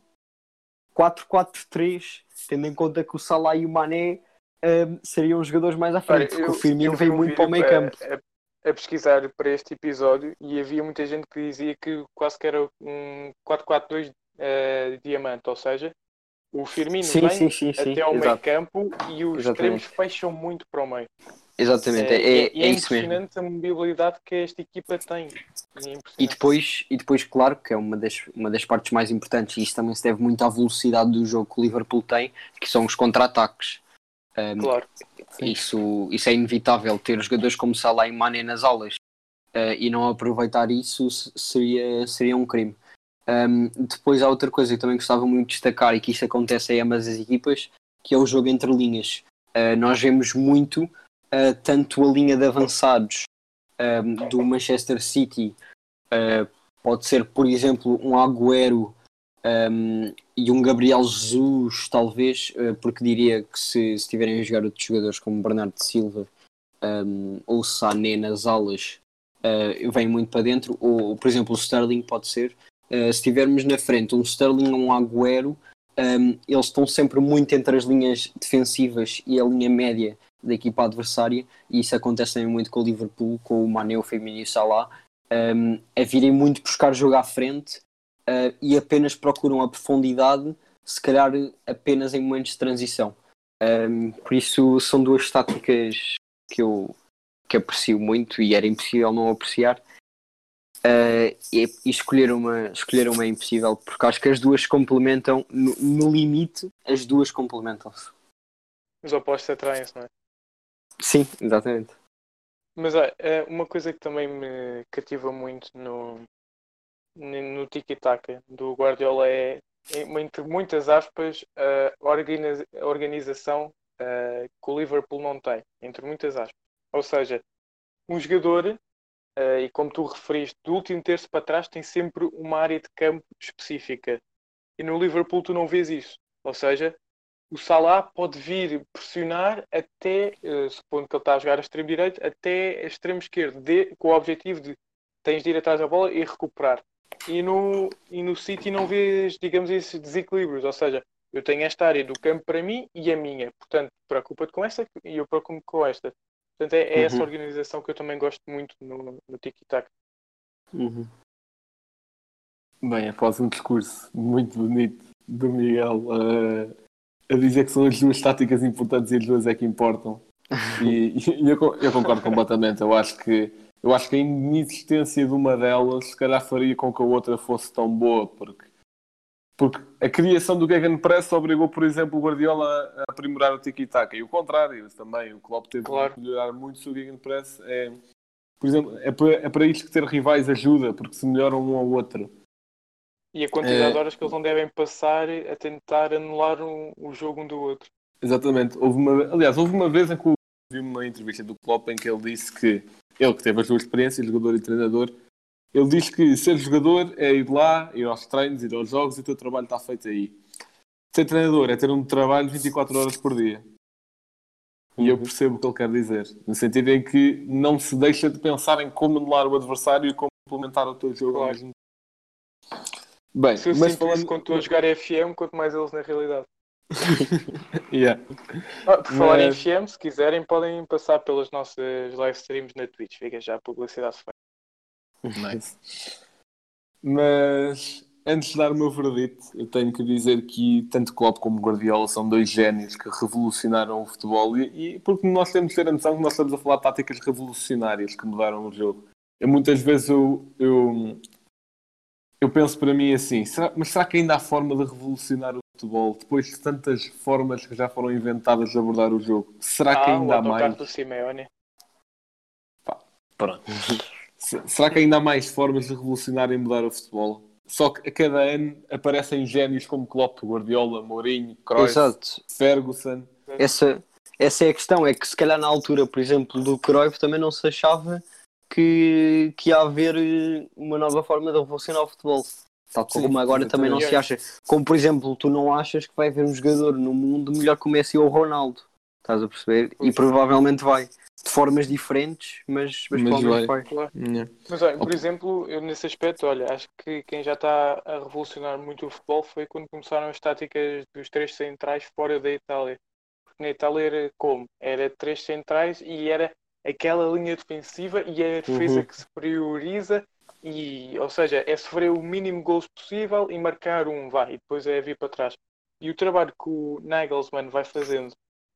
4-4-3, tendo em conta que o Salah e o Mané hum, seriam os jogadores mais à frente, Olha, porque eu- o Firmino veio um muito para o meio campo. A, a- pesquisar para este episódio e havia muita gente que dizia que quase que era um 4-4-2 eh, diamante, ou seja, o Firmino Sim, vem sim, sim, até ao meio exato. campo e os Exatamente. extremos fecham muito para o meio. Exatamente, é, é, é é isso mesmo. impressionante a mobilidade que esta equipa tem. É E depois, e depois, claro, que é uma das, uma das partes mais importantes, e isso também se deve muito à velocidade do jogo que o Liverpool tem, que são os contra-ataques. Um, Claro, Isso, isso é inevitável, ter jogadores como Salah e Mané nas aulas eh, e não aproveitar isso se- seria, seria um crime. Um, depois há outra coisa que também gostava muito de destacar e que isso acontece em ambas as equipas, que é o jogo entre linhas. Uh, nós vemos muito uh, tanto a linha de avançados um, do Manchester City, uh, pode ser, por exemplo, um Agüero um, e um Gabriel Jesus, talvez, uh, porque diria que se, se tiverem a jogar outros jogadores como Bernardo Silva um, ou Sané nas alas, uh, vem muito para dentro, ou por exemplo o Sterling pode ser. Se tivermos na frente um Sterling ou um Agüero, eles estão sempre muito entre as linhas defensivas e a linha média da equipa adversária, e isso acontece também muito com o Liverpool, com o Mané, o Firmino e o Salah, um, a virem muito buscar jogo à frente uh, e apenas procuram a profundidade, se calhar apenas em momentos de transição. Um, por isso são duas táticas que eu que aprecio muito e era impossível não apreciar. Uh, e, e escolher, uma, escolher uma é impossível, porque acho que as duas complementam, no, no limite, as duas complementam-se. os opostos atraem-se, não é? Sim, exatamente. Mas eh, uma coisa que também me cativa muito no, no tiki-taka do Guardiola é, é, entre muitas aspas, a organização eh, que o Liverpool não tem, entre muitas aspas. Ou seja, um jogador, eh, e como tu referiste, do último terço para trás tem sempre uma área de campo específica. E no Liverpool tu não vês isso. Ou seja, o Salah pode vir pressionar até, eh, supondo que ele está a jogar a extremo direito, até a extremo esquerdo, de- com o objetivo de tens de ir atrás da bola e recuperar. E no, e no City não vês, digamos, esses desequilíbrios, ou seja, eu tenho esta área do campo para mim e a minha, portanto, preocupa-te com esta e eu preocupo-me com esta. Portanto, é, é essa Uhum. organização que eu também gosto muito no, no Tiki-Taka. Uhum. Bem, após um discurso muito bonito do Miguel eh, a dizer que são as duas táticas importantes e as duas é que importam. E, e eu, eu concordo completamente. Eu acho que eu acho que a inexistência de uma delas se calhar faria com que a outra fosse tão boa, porque, porque a criação do Gegenpress obrigou, por exemplo, o Guardiola a a aprimorar o tiki-taka e o contrário isso também. O Klopp teve Claro. de melhorar muito o seu Gegenpress. É, por exemplo, é para, é para isto que ter rivais ajuda, porque se melhoram um ao outro. E a quantidade É. de horas que eles não devem passar a tentar anular um- o jogo um do outro. Exatamente. Houve uma, aliás, houve uma vez em que eu vi uma entrevista do Klopp em que ele disse que ele que teve as duas experiências, jogador e treinador, ele diz que ser jogador é ir lá, ir aos treinos, ir aos jogos e o teu trabalho está feito aí. Ser treinador é ter um trabalho 24 horas por dia. E eu percebo o que ele quer dizer. No sentido em que não se deixa de pensar em como anular o adversário e como implementar o teu jogo ao Claro. mesmo tempo. Bem, Se eu mas sinto falando... quando estou a jogar FM, quanto mais eles na realidade. Yeah. Ah, por falar em Mas- FM, se quiserem, podem passar pelas nossas live streams na Twitch. Fica já a publicidade feita. Nice. Mas antes de dar o meu verdito, eu tenho que dizer que tanto Klopp como Guardiola são dois génios que revolucionaram o futebol e, e porque nós temos de ter a noção que nós estamos a falar de táticas revolucionárias que mudaram o jogo. Eu, muitas vezes eu, eu, eu penso para mim assim, será- mas será que ainda há forma de revolucionar o futebol depois de tantas formas que já foram inventadas de abordar o jogo? Será que Ah, o ainda há mais? do Simeone. Pronto. Se- Será que ainda há mais formas de revolucionar e mudar o futebol? Só que a cada ano aparecem génios como Klopp, Guardiola, Mourinho, Cruyff, Exato. Ferguson. Essa, essa é a questão, é que se calhar na altura, por exemplo, do Cruyff também não se achava que, que ia haver eh, uma nova forma de revolucionar o futebol. Tal como Sim, agora também não se acha. Como por exemplo, tu não achas que vai haver um jogador no mundo melhor que o Messi ou o Ronaldo. Estás a perceber? E Pois. provavelmente vai. De formas diferentes, mas, mas, Mas provavelmente vai. vai. Claro. Yeah. Mas olha, por exemplo, eu nesse aspecto, olha, acho que quem já está a revolucionar muito o futebol foi quando começaram as táticas dos três centrais fora da Itália. Porque na Itália era como? Era três centrais e era aquela linha defensiva e é a defesa Uhum. que se prioriza e, ou seja, é sofrer o mínimo gols possível e marcar um, vai, e depois é vir para trás. E o trabalho que o Nagelsmann vai fazendo,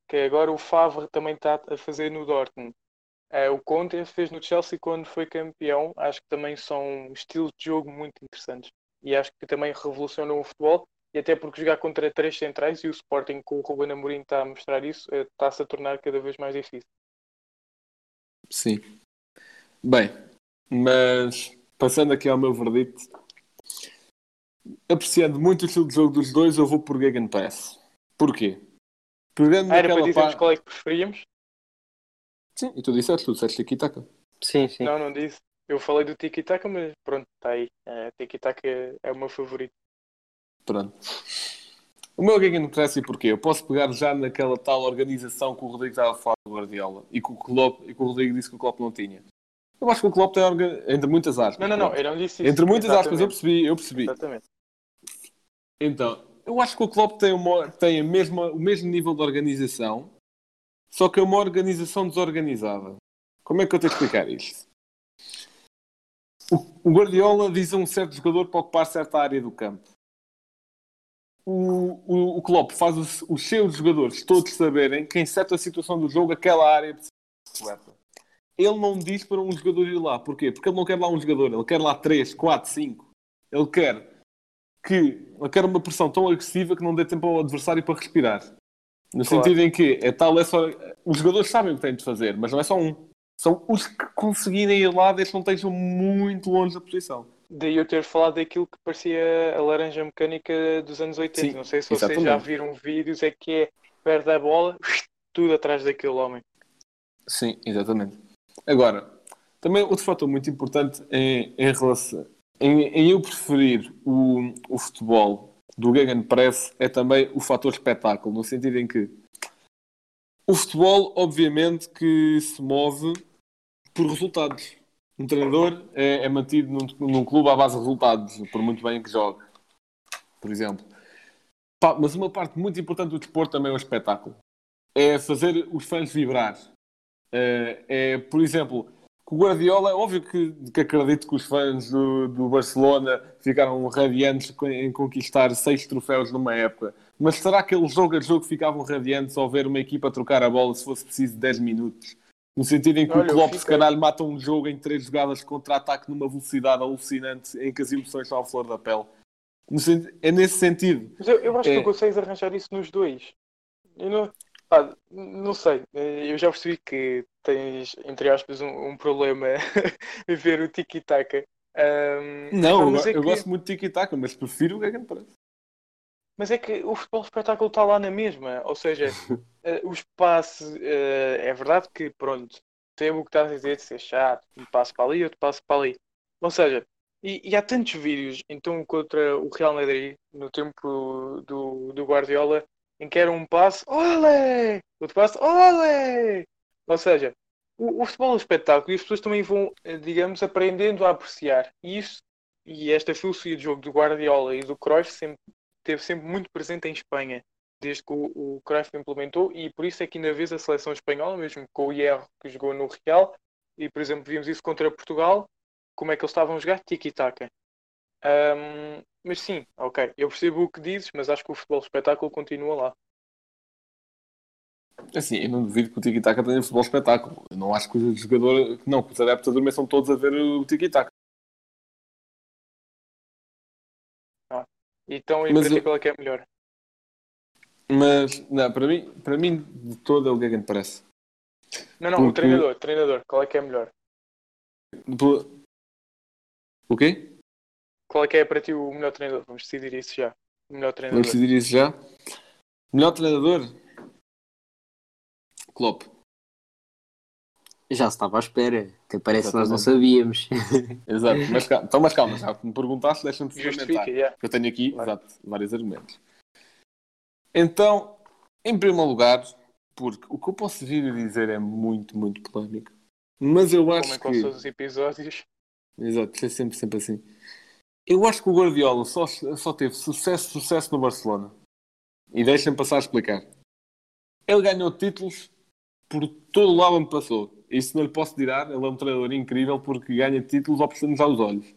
que agora o Favre também está a fazer no Dortmund, eh, o Conte fez no Chelsea quando foi campeão. Acho que também são estilos de jogo muito interessantes. E acho que também revolucionam o futebol. E até porque jogar contra três centrais e o Sporting com o Ruben Amorim está a mostrar isso, eh, está-se a tornar cada vez mais difícil. Sim. Bem, mas passando aqui ao meu verdito, apreciando muito o estilo de jogo dos dois, eu vou por Gegenpress. Porquê? Pegando Ah, era para dizermos parte... qual é que preferíamos? Sim, e tu disseste, tu disseste aqui, taca. Sim, sim. Não, não disse. Eu falei do Tiki Taka, mas pronto, está aí. Eh, Tiki Taka é o meu favorito. Pronto. O meu Gegenpress e porquê? Eu posso pegar já naquela tal organização que o Rodrigo estava a falar do Guardiola e que o, Klopp, e que o Rodrigo disse que o Klopp não tinha. Eu acho que o Klopp tem, orga... entre muitas aspas. Não, não, não, eu não disse isso. Entre muitas aspas, eu Exatamente. percebi, eu percebi. Exatamente. Então, eu acho que o Klopp tem, uma, tem a mesma, o mesmo nível de organização, só que é uma organização desorganizada. Como é que eu tenho que explicar isto? O, o Guardiola diz a um certo jogador para ocupar certa área do campo. O, o, o Klopp faz os, os seus jogadores todos saberem que em certa situação do jogo aquela área precisa coberta. Ele não diz para um jogador ir lá. Porquê? Porque ele não quer lá um jogador. Ele quer lá 3, 4, 5. Ele quer que ele quer uma pressão tão agressiva que não dê tempo ao adversário para respirar. No Claro. sentido em que é tal, é só. Os jogadores sabem o que têm de fazer, mas não é só um. São os que conseguirem ir lá desde que não estejam muito longe da posição. Daí eu ter falado daquilo que parecia a laranja mecânica dos anos 80. Sim, não sei se vocês já exatamente. viram vídeos, é que é perde a bola, tudo atrás daquele homem. Sim, exatamente. Agora, também outro fator muito importante em, em relação. Em, em eu preferir o, o futebol do Gegenpress é também o fator espetáculo, no sentido em que o futebol, obviamente, que se move por resultados. Um treinador é, é mantido num, num clube à base de resultados, por muito bem que jogue, por exemplo. Mas uma parte muito importante do desporto também é o espetáculo. É fazer os fãs vibrar. É, é, por exemplo, com o Guardiola, é óbvio que, que acredito que os fãs do, do Barcelona ficaram radiantes em conquistar seis troféus numa época. Mas será que eles jogo a jogo ficavam radiantes ao ver uma equipa trocar a bola se fosse preciso 10 minutos? No sentido em que Olha, o Klopp se fiquei- calhar mata um jogo em três jogadas contra-ataque numa velocidade alucinante em que as emoções são à flor da pele. No sentido- é nesse sentido. Mas eu, eu acho que É. tu consegues arranjar isso nos dois. Eu não, não sei, eh, eu já percebi que tens, entre aspas, um, um problema a ver o tiki-taka. Ahm, Não, eu, é eu que- gosto muito de tiki-taka, mas prefiro o Gagan Press. Mas é que o futebol espetáculo está lá na mesma. Ou seja, eh, o espaço. eh, é verdade que, pronto, percebo o que estás a dizer de ser chato, um passo para ali, outro passo para ali. Ou seja, e, e há tantos vídeos, então, contra o Real Madrid, no tempo do, do Guardiola, em que era um passo, olé! Outro passo, olé! Ou seja, o, o futebol é um espetáculo e as pessoas também vão, eh, digamos, aprendendo a apreciar. E isso, e esta filosofia de jogo do Guardiola e do Cruyff sempre esteve sempre muito presente em Espanha, desde que o, o Cruyff implementou, e por isso é que ainda vês a seleção espanhola, mesmo com o Hierro que jogou no Real, e por exemplo vimos isso contra Portugal, como é que eles estavam a jogar tiki-taka. Ahm, mas sim, ok, eu percebo o que dizes, mas acho que o futebol espetáculo continua lá. Assim, eu não duvido que o tiki-taka tenha futebol espetáculo. Eu não acho que os jogadores, não, que os adeptos adormeçam todos a ver o tiki-taka. Então, em Mas para ti, eu- qual é que é melhor? Mas, não, para mim, para mim de todo é o Gagan Press. Não, não, o Porque- treinador, treinador, qual é que é melhor? O quê? Qual é que é para ti o melhor treinador? Vamos decidir isso já. O melhor treinador. Vamos decidir isso já. Melhor treinador? Klopp. Já se estava à espera. Até parece que nós não sabíamos. Exato. Mas, calma- então, mas calma, já que me perguntaste, deixa-me Justifica, fundamentar. yeah. Eu tenho aqui, Claro. exato, vários argumentos. Então, em primeiro lugar, porque o que eu posso vir a dizer é muito, muito polémico. Mas eu Como acho em com que. todos os episódios. Exato, é sempre, sempre assim. Eu acho que o Guardiola só, só teve sucesso, sucesso no Barcelona. E deixem-me passar a explicar. Ele ganhou títulos por todo o lado onde passou. Isso não lhe posso tirar. Ele é um treinador incrível porque ganha títulos ao piscar-nos aos olhos.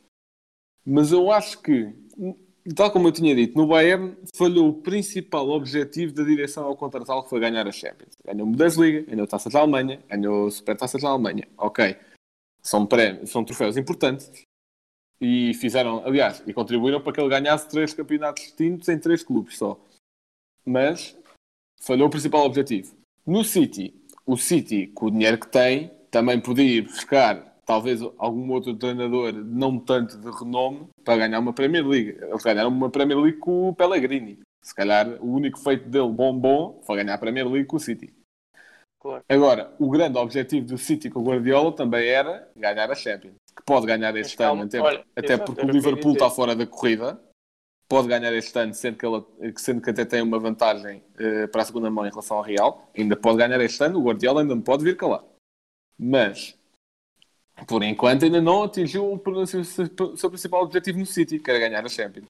Mas eu acho que, tal como eu tinha dito, no Bayern falhou o principal objetivo da direção ao contratá-lo, que foi ganhar a Champions. Ganhou o Bundesliga, ganhou a Taça da Alemanha, ganhou a Supertaça da Alemanha. Ok. São, prémios, são troféus importantes e fizeram, aliás, e contribuíram para que ele ganhasse três campeonatos distintos em três clubes só. Mas falhou o principal objetivo. No City, o City, com o dinheiro que tem, também podia ir buscar talvez algum outro treinador não tanto de renome para ganhar uma Premier League. Eles ganharam uma Premier League com o Pellegrini. Se calhar o único feito dele bom bom foi ganhar a Premier League com o City. Claro. Agora, o grande objetivo do City com o Guardiola também era ganhar a Champions. Que pode ganhar este ano, até, olha, até porque o Liverpool está fora da corrida. Pode ganhar este ano, sendo que, ele, sendo que até tem uma vantagem eh, para a segunda mão em relação ao Real. Ainda pode ganhar este ano, o Guardiola ainda não pode vir calar. Mas, por enquanto, ainda não atingiu o seu, seu- principal objetivo no City, que era ganhar a Champions.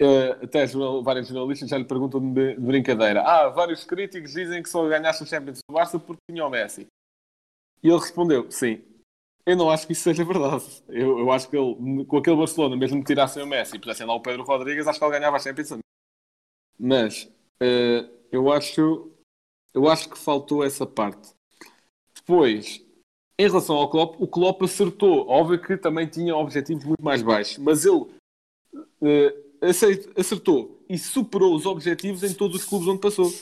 Eh, até vários jornalistas já lhe perguntam de, de brincadeira: Ah, vários críticos dizem que só ganhaste a Champions do Barça porque tinha o Messi. E ele respondeu: Sim. Eu não acho que isso seja verdade. Eu, eu acho que ele, com aquele Barcelona, mesmo que tirassem o Messi e pusessem lá o Pedro Rodrigues, acho que ele ganhava a Champions. também. Mas eh, eu acho eu acho que faltou essa parte. Depois, em relação ao Klopp, o Klopp acertou. Óbvio que também tinha objetivos muito mais baixos, mas ele aceit- acertou e superou os objetivos em todos os clubes onde passou.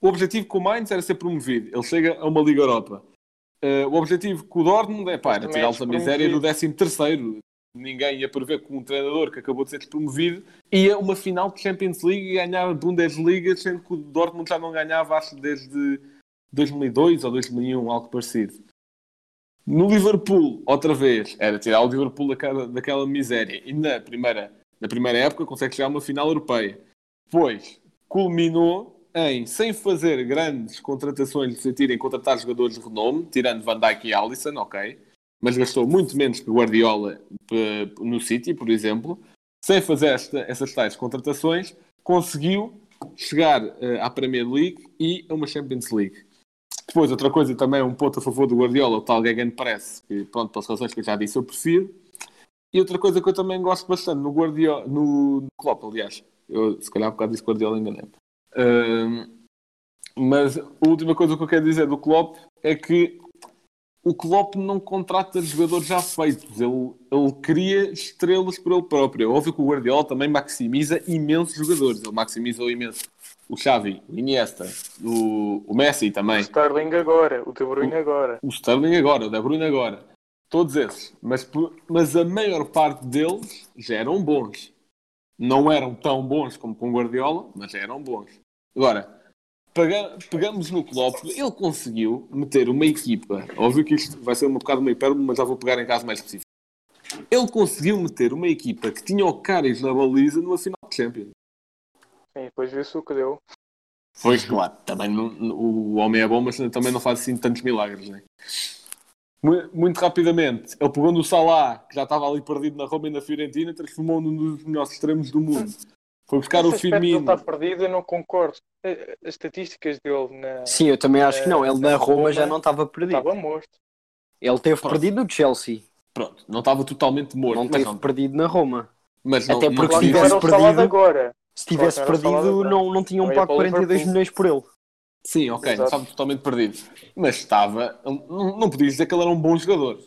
O objetivo com o Mainz era ser promovido. Ele chega a uma Liga Europa. Eh, o objetivo com o Dortmund é pá, era tirá-los da miséria do promovido. 13º. Ninguém ia prever que um treinador que acabou de ser promovido ia uma final de Champions League e ganhar Bundesliga, sendo que o Dortmund já não ganhava, acho, desde 2002 ou 2001, algo parecido. No Liverpool, outra vez, era tirar o Liverpool daquela, daquela miséria. E na primeira, na primeira época consegue chegar a uma final europeia. Depois, culminou em, sem fazer grandes contratações de sentido em contratar jogadores de renome, tirando Van Dijk e Alisson, ok, mas gastou muito menos que Guardiola eh, no City, por exemplo, sem fazer esta- essas tais contratações, conseguiu chegar eh, à Premier League e a uma Champions League. Depois, outra coisa também, um ponto a favor do Guardiola, o tal Gagan Press, que pronto, pelas razões que eu já disse, eu prefiro. E outra coisa que eu também gosto bastante no Guardiola, no, no Klopp, aliás, eu se calhar um bocado disse Guardiola mas a última coisa que eu quero dizer do Klopp é que o Klopp não contrata jogadores já feitos, ele, ele cria estrelas por ele próprio. É óbvio que o Guardiola também maximiza imensos jogadores, ele maximizou imenso o Xavi, o Iniesta, o, o Messi O também, Sterling agora, o De Bruyne agora. o Sterling agora, o De Bruyne agora. Todos esses. Mas, mas a maior parte deles já eram bons. Não eram tão bons como com o Guardiola, mas eram bons. Agora, pega- pegamos no Klopp, ele conseguiu meter uma equipa. Óbvio que isto vai ser um bocado uma hipérbole, mas já vou pegar em caso mais específico. Ele conseguiu meter uma equipa que tinha o Caris na baliza numa final de Champions. Sim, depois viu-se o que deu. Pois, claro, também não- o homem é bom, mas também não faz assim tantos milagres, né? Mu- Muito rapidamente, ele pegou no Salah, que já estava ali perdido na Roma e na Fiorentina, transformou-no num dos melhores extremos do mundo. Foi buscar o Esse dele Firmino. está perdido, eu não concordo. Eh, As estatísticas dele na... Sim, eu também acho que não. Ele na Eh, Roma já não estava perdido. estava morto. Ele teve Pronto. perdido no Chelsea. Pronto, não estava totalmente morto, Não mas teve não, perdido na Roma. mas não, Até não porque se o tivesse perdido- agora. Se tivesse Claro perdido, não, não tinham ia pago para o 42 Liverpool. milhões por ele. Sim, ok, não Exato. estava totalmente perdido. Mas estava. Não, não podias dizer que ele era um bom jogador.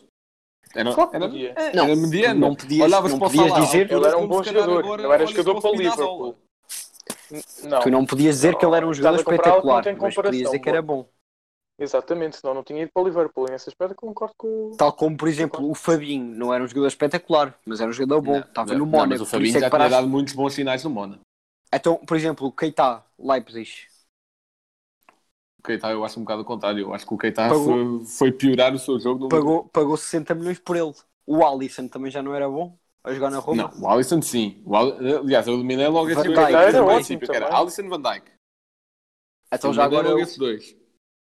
Era, Claro que era, podia. era Não, mediano. não podias- Olhavas não podias Salah, dizer- altura, Ele era um bom jogador, agora não era jogador para o. Liverpool. Não. Tu não podias dizer que ele era um Não, jogador que não espetacular, mas podias dizer que era bom. Exatamente, senão não tinha ido para o Liverpool. Nesse aspecto concordo com o... Tal como, por exemplo, o Fabinho não era um jogador espetacular, mas era um jogador bom. Não, Estava não, no não, mas Mónaco. o Fabinho é já que tinha dado muitos bons sinais no Mónaco. Então, por exemplo, o Keita, Leipzig. O Keita eu acho um bocado o contrário. Eu acho que o Keita Pagou- foi, foi piorar o seu jogo. No... Pagou, pagou 60 milhões por ele. O Alisson também já não era bom a jogar na Roma. Não, o Alisson sim. O Al... Aliás, eu eliminei logo esse Van jogo. Dijk no era princípio, ótimo que era. Alisson Van Dijk. Então já Eliminei agora logo o, esses dois.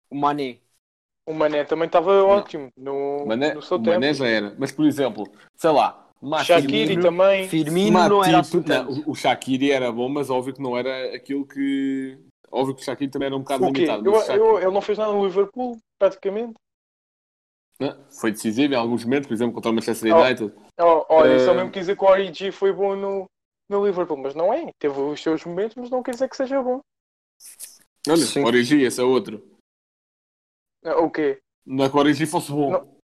o Mané. O Mané também estava ótimo no, Mané, no seu o tempo. Mané já era. Mas, por exemplo, sei lá, Matip- Shaqiri também. Firmino não era Matip, não, o Shaqiri era bom, mas óbvio que não era aquilo que. Óbvio que o Shaqiri também era um bocado limitado. Eu, eu- ele não fez nada no Liverpool, praticamente. Não, Foi decisivo em alguns momentos, por exemplo, contra o Manchester Oh. United. Oh, olha, Eh, só mesmo quis dizer que o Origi foi bom no, no Liverpool, mas não é. Teve os seus momentos, mas não quer dizer que seja bom. Olha, Sim. Origi, esse é outro. Ah, O quê? Não é que o Origi fosse bom. Não-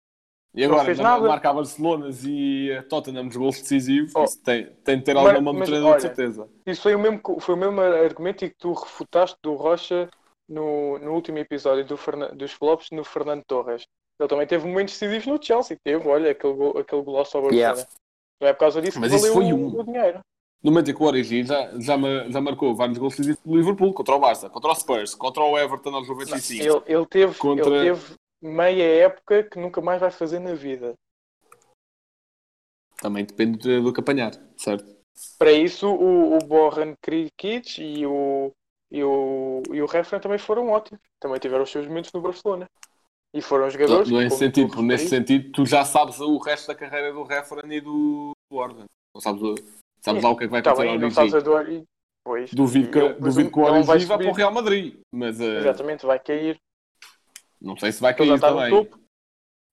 e agora, na- nada. marca a Barcelonas e a Tottenham nos gols decisivos, Oh. tem, tem de ter Mas- alguma mas, treinador de certeza. Isso foi o mesmo, foi o mesmo argumento e que tu refutaste do Rocha no, no último episódio do Fernan- dos flops no Fernando Torres. Ele também teve momentos decisivos no Chelsea. Teve, olha, aquele, go, aquele golaço ao Barcelona. Yeah. Não é por causa disso Mas que isso valeu foi um. o dinheiro. No momento em que o Origi já, já, já marcou vários gols decisivos do Liverpool, contra o Barça, contra o Spurs, contra o Everton aos 95. Ele, ele, teve, Contra- ele teve meia época que nunca mais vai fazer na vida. Também depende do, que apanhar, certo? Para isso, o, o Borran Krikic e o, e o, e o Refren também foram ótimos. Também tiveram os seus momentos no Barcelona. E foram Não, jogadores. não é que, sentido, tu nesse sentido tu já sabes o resto da carreira do Referen e do Warden. Não sabes, o- sabes lá o que é que vai Tá acontecer bem, ao não sabes a do Origi. Pois. Duvido que, Eu duvido que o não Origi vai vá para o. Real Madrid, mas eh, Exatamente, vai cair. Não sei se vai Ele cair está também. no topo.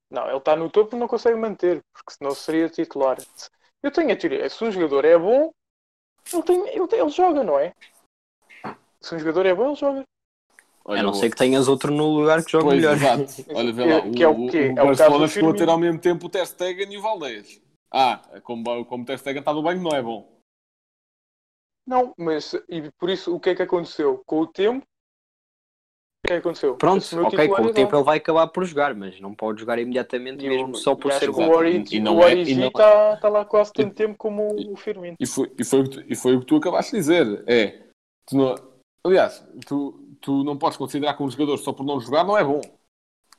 Não, ele está no topo e não consegue manter, porque senão seria titular. Eu tenho a teoria, se um jogador é bom, ele, tem, ele, ele joga, não é? Se um jogador é bom, ele joga. Olha, a não ser que tenhas outro no lugar que jogue Pois, melhor. exato. Olha, vê lá, Que- que é o o, quê? o É o Barcelona chegou a ter ao mesmo tempo o Ter Stegen e o Valdez. Ah, como, como o Ter Stegen está no banco, não é bom. Não, mas e por isso o que é que aconteceu? Com o tempo, o que é que aconteceu? Pronto, ok, com o tempo ele vai acabar por jogar, mas não pode jogar imediatamente E mesmo o- só por e ser bom. O Origi E o é- Origi e não- está tá lá quase tanto tempo como o Firmino. E foi, e foi, o que tu- e foi o que tu acabaste de dizer. É, tu não- aliás, tu, tu não podes considerar que um jogador só por não jogar não é bom.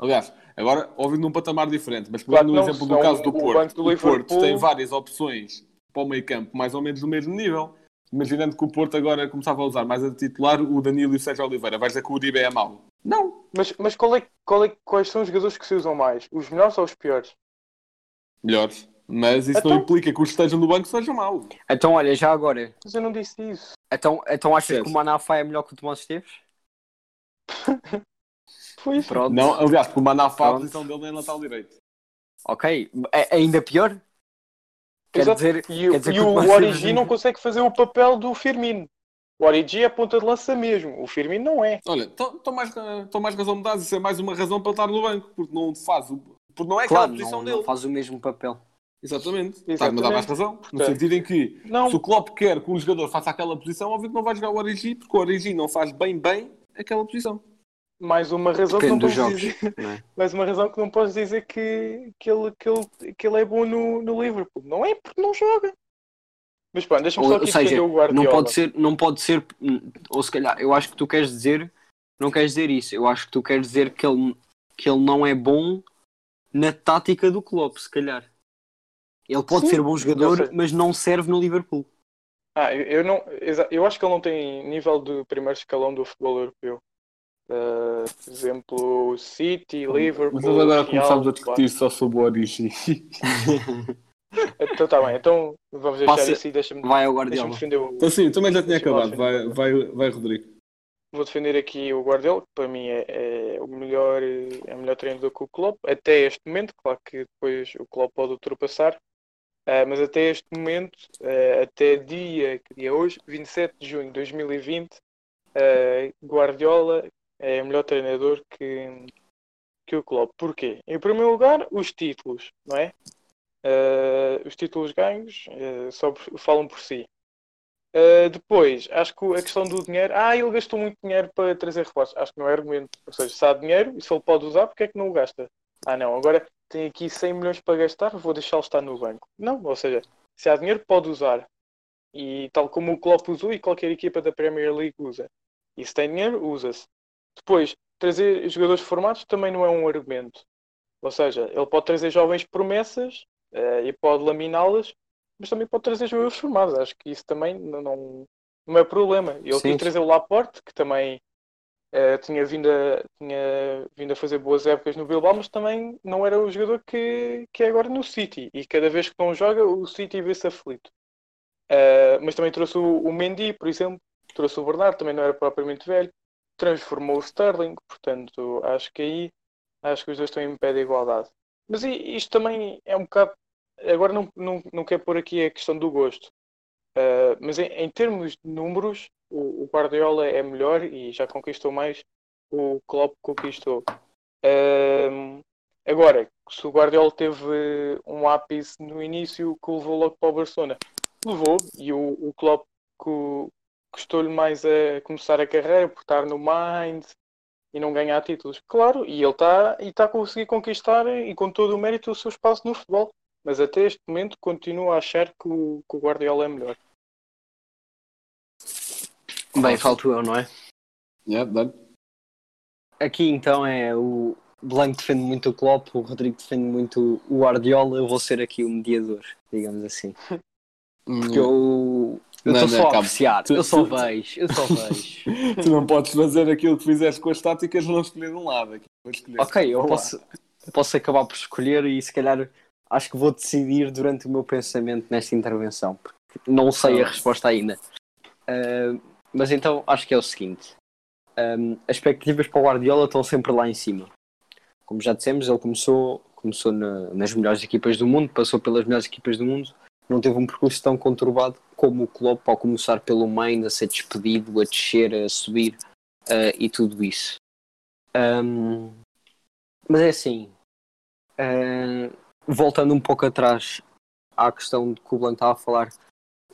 Aliás, agora, óbvio num patamar diferente, mas Claro pegando no que não, exemplo do caso do o Porto, do o Porto tem várias opções para o meio campo, mais ou menos do mesmo nível. Imaginando que o Porto agora começava a usar mais a titular o Danilo e o Sérgio Oliveira, vais dizer que o Uribe é mau? Não. Mas, mas qual é, qual é, quais são os jogadores que se usam mais? Os melhores ou os piores? Melhores. Mas isso não Então- implica que os que estejam no banco sejam maus. Então, olha, já agora, Mas eu não disse isso. então, então achas Certo. que o Manafá é melhor que o Tomás Esteves? Foi isso. Pronto. Não, aliás, porque o Manafá, a Pronto. posição dele é lateral direito. Ok, é, ainda pior? Quer Exato. dizer, E, o- quer dizer e o Origi não consegue fazer o papel do Firmino. O Origi é ponta de lança mesmo. O Firmino não é. Olha, estou mais, tô mais razão de dar, isso é mais uma razão para estar no banco, porque não faz o. Porque não é aquela Claro, posição não, dele. não faz o mesmo papel. Exatamente. Estás-me a dar mais razão. No Portanto, sentido em que Não, se o Klopp quer que um jogador faça aquela posição, óbvio que não vai jogar o Origi, porque o Origi não faz bem bem aquela posição. Mais uma razão que não Depende podes jogos. dizer, é? mais uma razão que não podes dizer que, que, ele, que, ele, que ele é bom no, no Liverpool. Não é porque não joga. Mas pronto, deixa-me só aqui ou seja, o Guardiola. não pode ser, não pode ser, ou se calhar, eu acho que tu queres dizer, não queres dizer isso, eu acho que tu queres dizer que ele, que ele não é bom na tática do Klopp, se calhar. Ele pode Sim, ser bom jogador, mas não serve no Liverpool. Ah, eu, não, eu acho que ele não tem nível de primeiro escalão do futebol europeu. Uh, por exemplo, City, Liverpool. Mas nós agora começámos a discutir só sobre o Origi. Então tá bem, então vamos deixar Passa- isso e deixa-me Vai ao deixa Guardiola. defender o. Então sim, também já tinha acabado. Vai, vai, vai Rodrigo. Vou defender aqui o Guardiola, que para mim é, é o melhor, é o melhor treinador que o Klopp, até este momento, claro que depois o Klopp pode ultrapassar, ah, mas até este momento, ah, até dia, que dia é hoje, 27 de junho de 2020, ah, Guardiola é o melhor treinador que, que o Klopp. Porquê? Em primeiro lugar, os títulos, não é? Ah, os títulos ganhos ah, só falam por si. Uh, depois, acho que a questão do dinheiro, ah, ele gastou muito dinheiro para trazer reforços. Acho que não é argumento. Ou seja, se há dinheiro e se ele pode usar, porque é que não o gasta? Ah, não, agora tem aqui 100 milhões para gastar, vou deixá-lo estar no banco. Não, ou seja, se há dinheiro, pode usar. E tal como o Klopp usou e qualquer equipa da Premier League usa. E se tem dinheiro, usa-se. Depois, trazer jogadores formados também não é um argumento. Ou seja, ele pode trazer jovens promessas eh, e pode laminá-las, mas também pode trazer jogadores formados. Acho que isso também não, não, não é problema. Ele Sim, quis trazer o Laporte, que também eh, tinha, vindo a, tinha vindo a fazer boas épocas no Bilbao, mas também não era o jogador que, que é agora no City. E cada vez que não joga, o City vê-se aflito. Eh, mas também trouxe o, o Mendy, por exemplo, trouxe o Bernardo, também não era propriamente velho, transformou o Sterling, portanto, acho que aí acho que os dois estão em pé de igualdade. Mas isto também é um bocado. Agora não, não, não quero pôr aqui a questão do gosto. Uh, mas em, em termos de números, o, o Guardiola é melhor e já conquistou mais o Klopp conquistou. Um, agora, se o Guardiola teve um ápice no início que o levou logo para o Barcelona, levou e o, o Klopp custou-lhe mais a começar a carreira por estar no Mind e não ganhar títulos. Claro, e ele está e está a conseguir conquistar e com todo o mérito o seu espaço no futebol. Mas até este momento continuo a achar que o, que o Guardiola é melhor. Bem, falto eu, não é? Yeah, dá-lhe. Aqui então é o Blanco defende muito o Klopp, o Rodrigo defende muito o Guardiola, eu vou ser aqui o mediador, digamos assim. Porque eu eu estou só a calma. apreciar, Tu- eu só tu- vejo, eu só vejo. Tu não podes fazer aquilo que fizeste com as táticas, não escolher um lado. Aqui, escolher. Ok, eu posso, posso acabar por escolher e se calhar acho que vou decidir durante o meu pensamento nesta intervenção, porque não sei a resposta ainda. Ah, mas então acho que é o seguinte: Ahm, as expectativas para o Guardiola estão sempre lá em cima. Como já dissemos, ele começou, começou na- nas melhores equipas do mundo, passou pelas melhores equipas do mundo, não teve um percurso tão conturbado como o Klopp ao começar pelo Main, a ser despedido, a descer, a subir ah, e tudo isso. Ahm, mas é assim, ah, voltando um pouco atrás à questão de que o Blanco estava a falar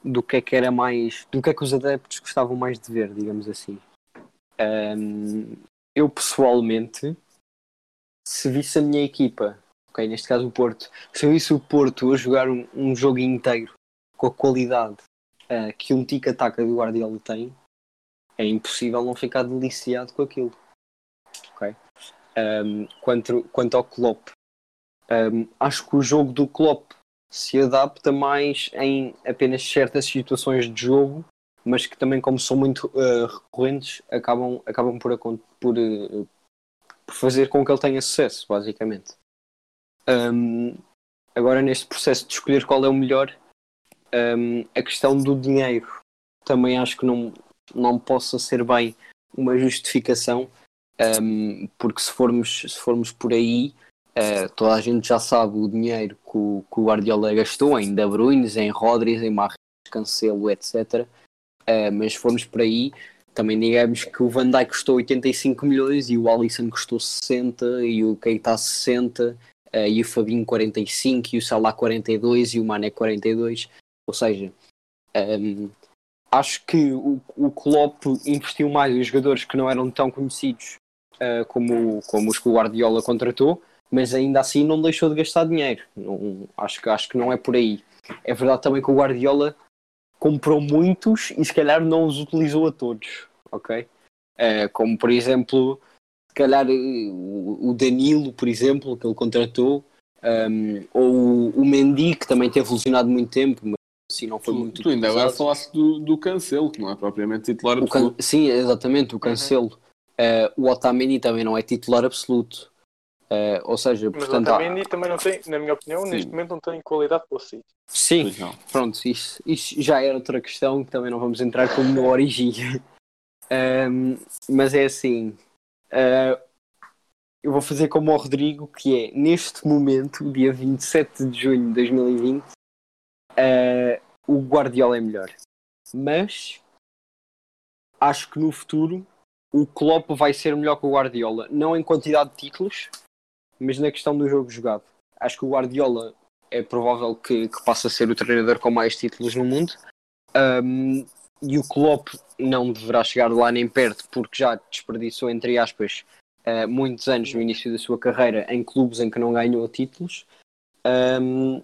do que é que era mais, do que é que os adeptos gostavam mais de ver, digamos assim. Ahm, eu pessoalmente, se visse a minha equipa, ok, neste caso o Porto, se eu visse o Porto a jogar um, um jogo inteiro com a qualidade ah, que um tic-tac do Guardiola tem, é impossível não ficar deliciado com aquilo. Ok? Ahm, quanto, quanto ao Klopp, ahm, acho que o jogo do Klopp se adapta mais em apenas certas situações de jogo, mas que também, como são muito eh, recorrentes, acabam, acabam por, por, eh, por fazer com que ele tenha sucesso, basicamente. Ahm, agora, neste processo de escolher qual é o melhor, ahm, a questão do dinheiro também acho que não, não possa ser bem uma justificação, ahm, porque se formos, se formos por aí, eh, toda a gente já sabe o dinheiro que o, que o Guardiola gastou em De Bruyne, em Rodri, em Marres, Cancelo, etc. Eh, mas se formos por aí, também digamos que o Van Dijk custou 85 milhões e o Alisson custou 60 e o Keita 60 eh, e o Fabinho 45 e o Salah 42 e o Mané 42. Ou seja, ehm, acho que o, o Klopp investiu mais em jogadores que não eram tão conhecidos uh, como, como os que o Guardiola contratou, mas ainda assim não deixou de gastar dinheiro. Não, acho, que, acho que não é por aí. É verdade também que o Guardiola comprou muitos e se calhar não os utilizou a todos, ok? Uh, como por exemplo, se calhar o Danilo, por exemplo, que ele contratou, um, ou o Mendy, que também teve lesionado muito tempo, assim não foi tu, muito tu ainda agora falaste do, do Cancelo, que não é propriamente titular absoluto. Can... Sim, exatamente, o Cancelo. Uh, o Otamendi também não é titular absoluto. Uh, ou seja, Mas portanto, o Otamendi também não tem, na minha opinião, Sim. neste momento não tem qualidade para o City. Sim, pronto, isso, isso já era outra questão que também não vamos entrar como no origem. Um, mas é assim, uh, eu vou fazer como o Rodrigo, que é neste momento, dia 27 de junho de 2020, uh, o Guardiola é melhor. Mas acho que no futuro o Klopp vai ser melhor que o Guardiola, não em quantidade de títulos, mas na questão do jogo jogado. Acho que o Guardiola é provável que, que passe a ser o treinador com mais títulos no mundo. Um, e o Klopp não deverá chegar lá nem perto, porque já desperdiçou, entre aspas, uh, muitos anos no início da sua carreira em clubes em que não ganhou títulos. Um,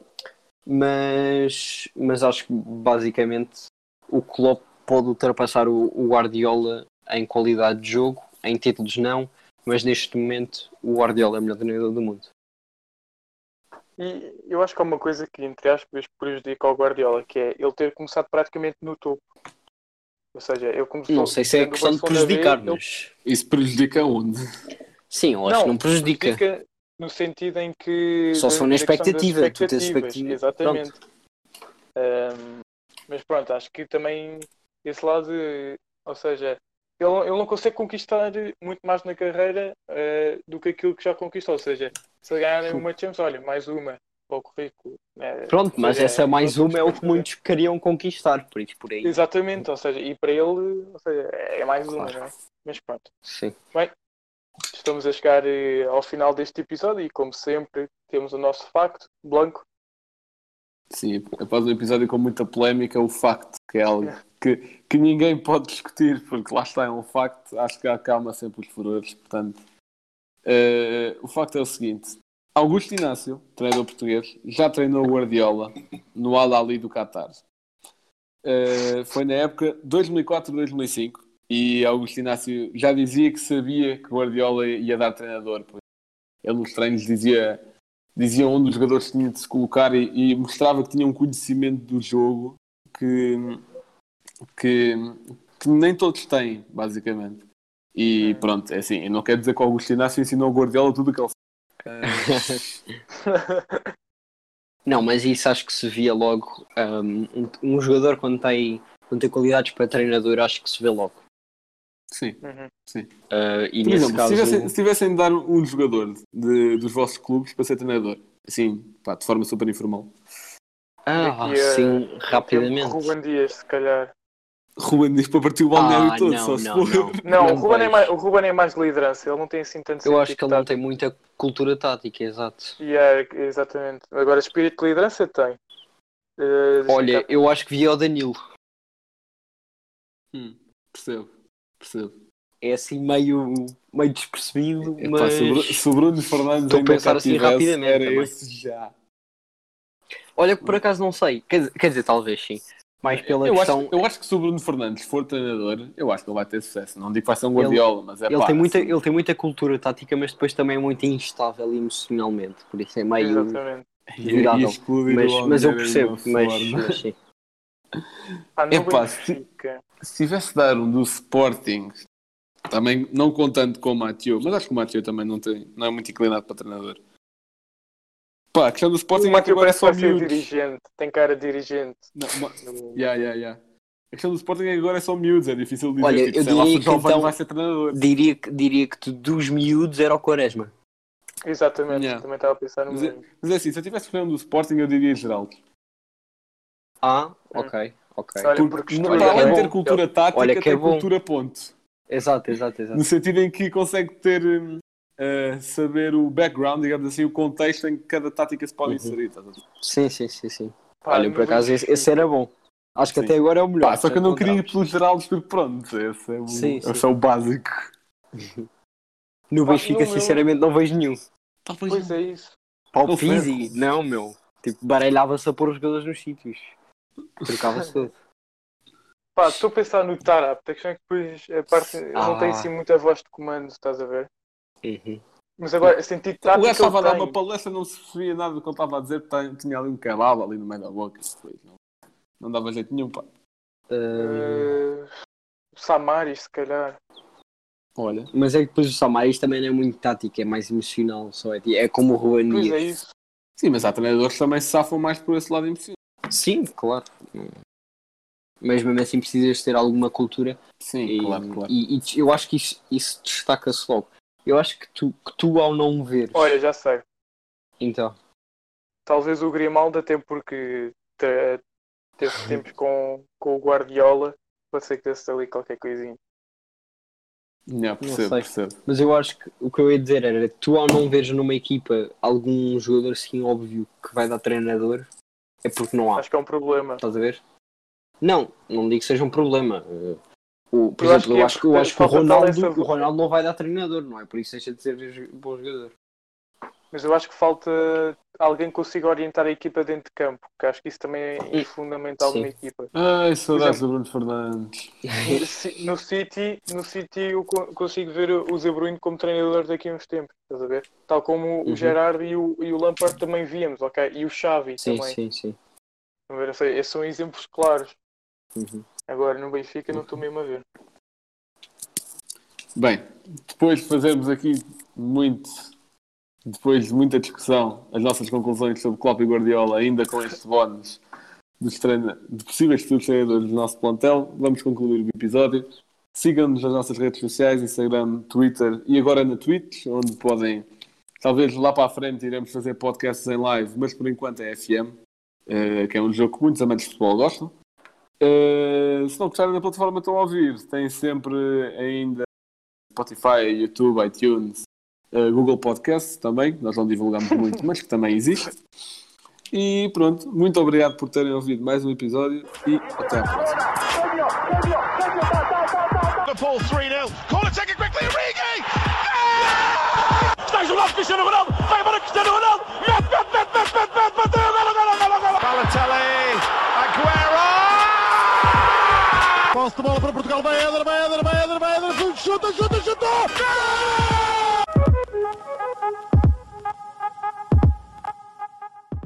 mas, mas acho que basicamente o Klopp pode ultrapassar o, o Guardiola em qualidade de jogo, em títulos não, mas neste momento o Guardiola é o melhor treinador do mundo. E eu acho que há uma coisa que, entre aspas, prejudica ao Guardiola, que é ele ter começado praticamente no topo. Ou seja, ele começou. Não sei se é questão de prejudicar, ele- mas Isso prejudica onde? sim, eu acho que não prejudica. prejudica no sentido em que. Só se for na expectativa, tu tens expectativa, Exatamente. Ahm, mas pronto, acho que também esse lado, ou seja, ele, ele não consegue conquistar muito mais na carreira eh, do que aquilo que já conquistou. Ou seja, se ganharem uma Champions, olha, mais uma para o currículo. né? Pronto, mas seja, essa mais outra uma é o que muitos queriam conquistar, por isso por aí. Exatamente, ou seja, e para ele, ou seja, é mais uma, Claro. não é? Mas pronto. Sim. Estamos a chegar eh, ao final deste episódio e, como sempre, temos o nosso facto, Blanco. Sim, após um episódio com muita polémica, o facto que é algo que, que ninguém pode discutir, porque lá está, é um facto, acho que acalma sempre os furores, portanto. eh, o facto é o seguinte, Augusto Inácio, treinador português, já treinou o Guardiola no Al Ali do Qatar. Eh, foi na época 2004-2005 e Augusto Inácio já dizia que sabia que Guardiola ia dar treinador. Ele nos treinos dizia dizia onde os jogadores tinham de se colocar e, e mostrava que tinha um conhecimento do jogo que, que, que nem todos têm, basicamente. E pronto, é assim, eu não quero dizer que o Augusto Inácio ensinou ao Guardiola tudo o que ele Não, mas isso acho que se via logo. Um, um, um jogador quando tem, quando tem qualidades para treinador, acho que se vê logo. Sim, Uhum. sim. Uh, e Por nesse exemplo, caso, se, tivessem, se tivessem de dar um jogador de- dos vossos clubes para ser treinador, assim, pá, de forma super informal, ah, Daqui sim, a rapidamente. Ruben Dias, se calhar. Ruben diz para partir o balneário Ah, todo, não, só se não, for. não. Não, Não o, Ruben é mais, o Ruben é mais liderança, ele não tem assim tanto Eu acho que ele não sentido tem muita cultura tática, exato. tático. Yeah, exatamente. Agora, espírito de liderança tem. Deixa-me Olha, eu acho que via o Danilo. Hum, percebo, percebo. É assim meio, meio despercebido, Epá, mas. se, o Bru- se o Bruno Fernandes Estou a ainda pensar assim tivesse, rapidamente era também. esse já. Olha que por acaso não sei. Quer, dizer- quer dizer, talvez sim. Mais pela eu, questão. acho, eu acho que se o Bruno Fernandes for treinador, eu acho que ele vai ter sucesso. Não digo que vai ser um Guardiola, mas é Ele pá, tem, muita, assim, ele tem muita cultura tática, mas depois também é muito instável emocionalmente. Por isso é meio. Exatamente. explodir Mas, mas eu percebo. uma Mas, mas sim. Ah, Epá, se-. Se tivesse de dar um do Sporting, também não contando com o Mathieu, mas acho que o Mathieu também não, tem, não é muito inclinado para treinador. Pá, a questão do Sporting O é que Mateu agora é parece só ser miúdos. dirigente, tem cara de dirigente. Não, ma- yeah, yeah, yeah. A questão do Sporting é que agora é só miúdos, é difícil dizer. Olha, tipo, eu lá, diria se o que então- vai ser treinador. Diria que, diria que tu, dos miúdos era o Quaresma. Exatamente, Yeah. também estava a pensar no Mas é, mesmo. mas é assim, se eu tivesse um do Sporting, eu diria Geraldo. Ah, ok, ok. Olha, Porque, porque para além é de ter cultura tática, Olha que tem é bom. cultura ponto. Exato, exato, exato. No sentido em que consegue ter, eh, saber o background, digamos assim, o contexto em que cada tática se pode Uhum. inserir. estás a ver? Sim, sim, sim, sim. Pá, Olha, por acaso esse, esse era bom. Acho que Sim. até agora é o melhor. Pá, só que eu não queria ir pelos Geraldos porque pronto, esse é o, Sim, sim. esse é o básico. No Benfica, sinceramente, não vejo nenhum. Talvez Pois é isso. Pau Não Pizzi, sei. não, meu. Tipo, baralhava-se a pôr os jogadores nos sítios. Trocava-se tudo. Pá, estou a pensar no Tarap. A questão é que depois a parte. ele não tem Ah. assim muita voz de comando, estás a ver? Uhum. Mas agora, sentido O tático. gajo estava a dar uma palestra, não se percebia nada do que ele estava a dizer, porque tinha ali um kebab ali no meio da boca. Depois, não, não dava jeito nenhum, pá. Uh, Eh, O Samaris, se calhar. Olha, mas é que depois o Samaris também não é muito tático, é mais emocional. Só é, é como o Ruben Pois é isso. sim, mas há treinadores que também se safam mais por esse lado emocional. Sim, claro. Mas mesmo assim precisas ter alguma cultura Sim, e, claro, claro. e- e eu acho que isso, isso destaca-se logo. Eu acho que tu, que tu ao não veres, Olha, já sei. então, Talvez o Grimaldo, até porque te- teve tempos com, com o Guardiola, pode ser que desse ali qualquer coisinha. Yeah, percebo, sei. percebo. mas eu acho que o que eu ia dizer era tu ao não veres numa equipa algum jogador assim óbvio que vai dar treinador, é porque não há. Acho que é um problema. Estás a ver? Não, não digo que seja um problema. Uh, o, por Eu acho exemplo, que eu acho que, eu acho que o Ronaldo, o Ronaldo não vai dar treinador, não é? Por isso deixa de ser bom jogador. Mas eu acho que falta alguém que consiga orientar a equipa dentro de campo, que acho que isso também é fundamental sim. numa equipa. Ai, saudades do Bruno Fernandes. No City, no City eu co- consigo ver o De Bruyne como treinador daqui a uns tempos, estás a ver? Tal como Uhum. o Gerard e o, e o Lampard também víamos, ok? E o Xavi Sim, também. sim, sim. Estão a ver? Ou seja, esses são exemplos claros. Uhum. Agora no Benfica não estou mesmo a ver. Bem, depois de fazermos aqui muito, depois de muita discussão, as nossas conclusões sobre Klopp e Guardiola, ainda com estes bónus dos de possíveis futuros treinadores do nosso plantel, vamos concluir o episódio. Sigam-nos nas nossas redes sociais, Instagram, Twitter e agora na Twitch, onde podem, talvez lá para a frente, iremos fazer podcasts em live, mas por enquanto é FM, eh, que é um jogo que muitos amantes de futebol gostam. Eh, se não gostarem da plataforma estão a ouvir, têm sempre ainda Spotify, YouTube, iTunes, eh, Google Podcasts também, nós não divulgamos muito, mas que também existe. E pronto, muito obrigado por terem ouvido mais um episódio e até à próxima. Liverpool 3 0. Corner taken quickly. Origi! Está isolado Cristiano Ronaldo. Vai embora Cristiano Ronaldo. Mete, mete, mete, mete, mete, mete, bateu. Golo, golo, golo, golo. Balotelli. Aguero! Posse de bola para Portugal, vai Éder, vai Éder, vai Éder, vai Éder, chuta, chuta, chuta! Gol!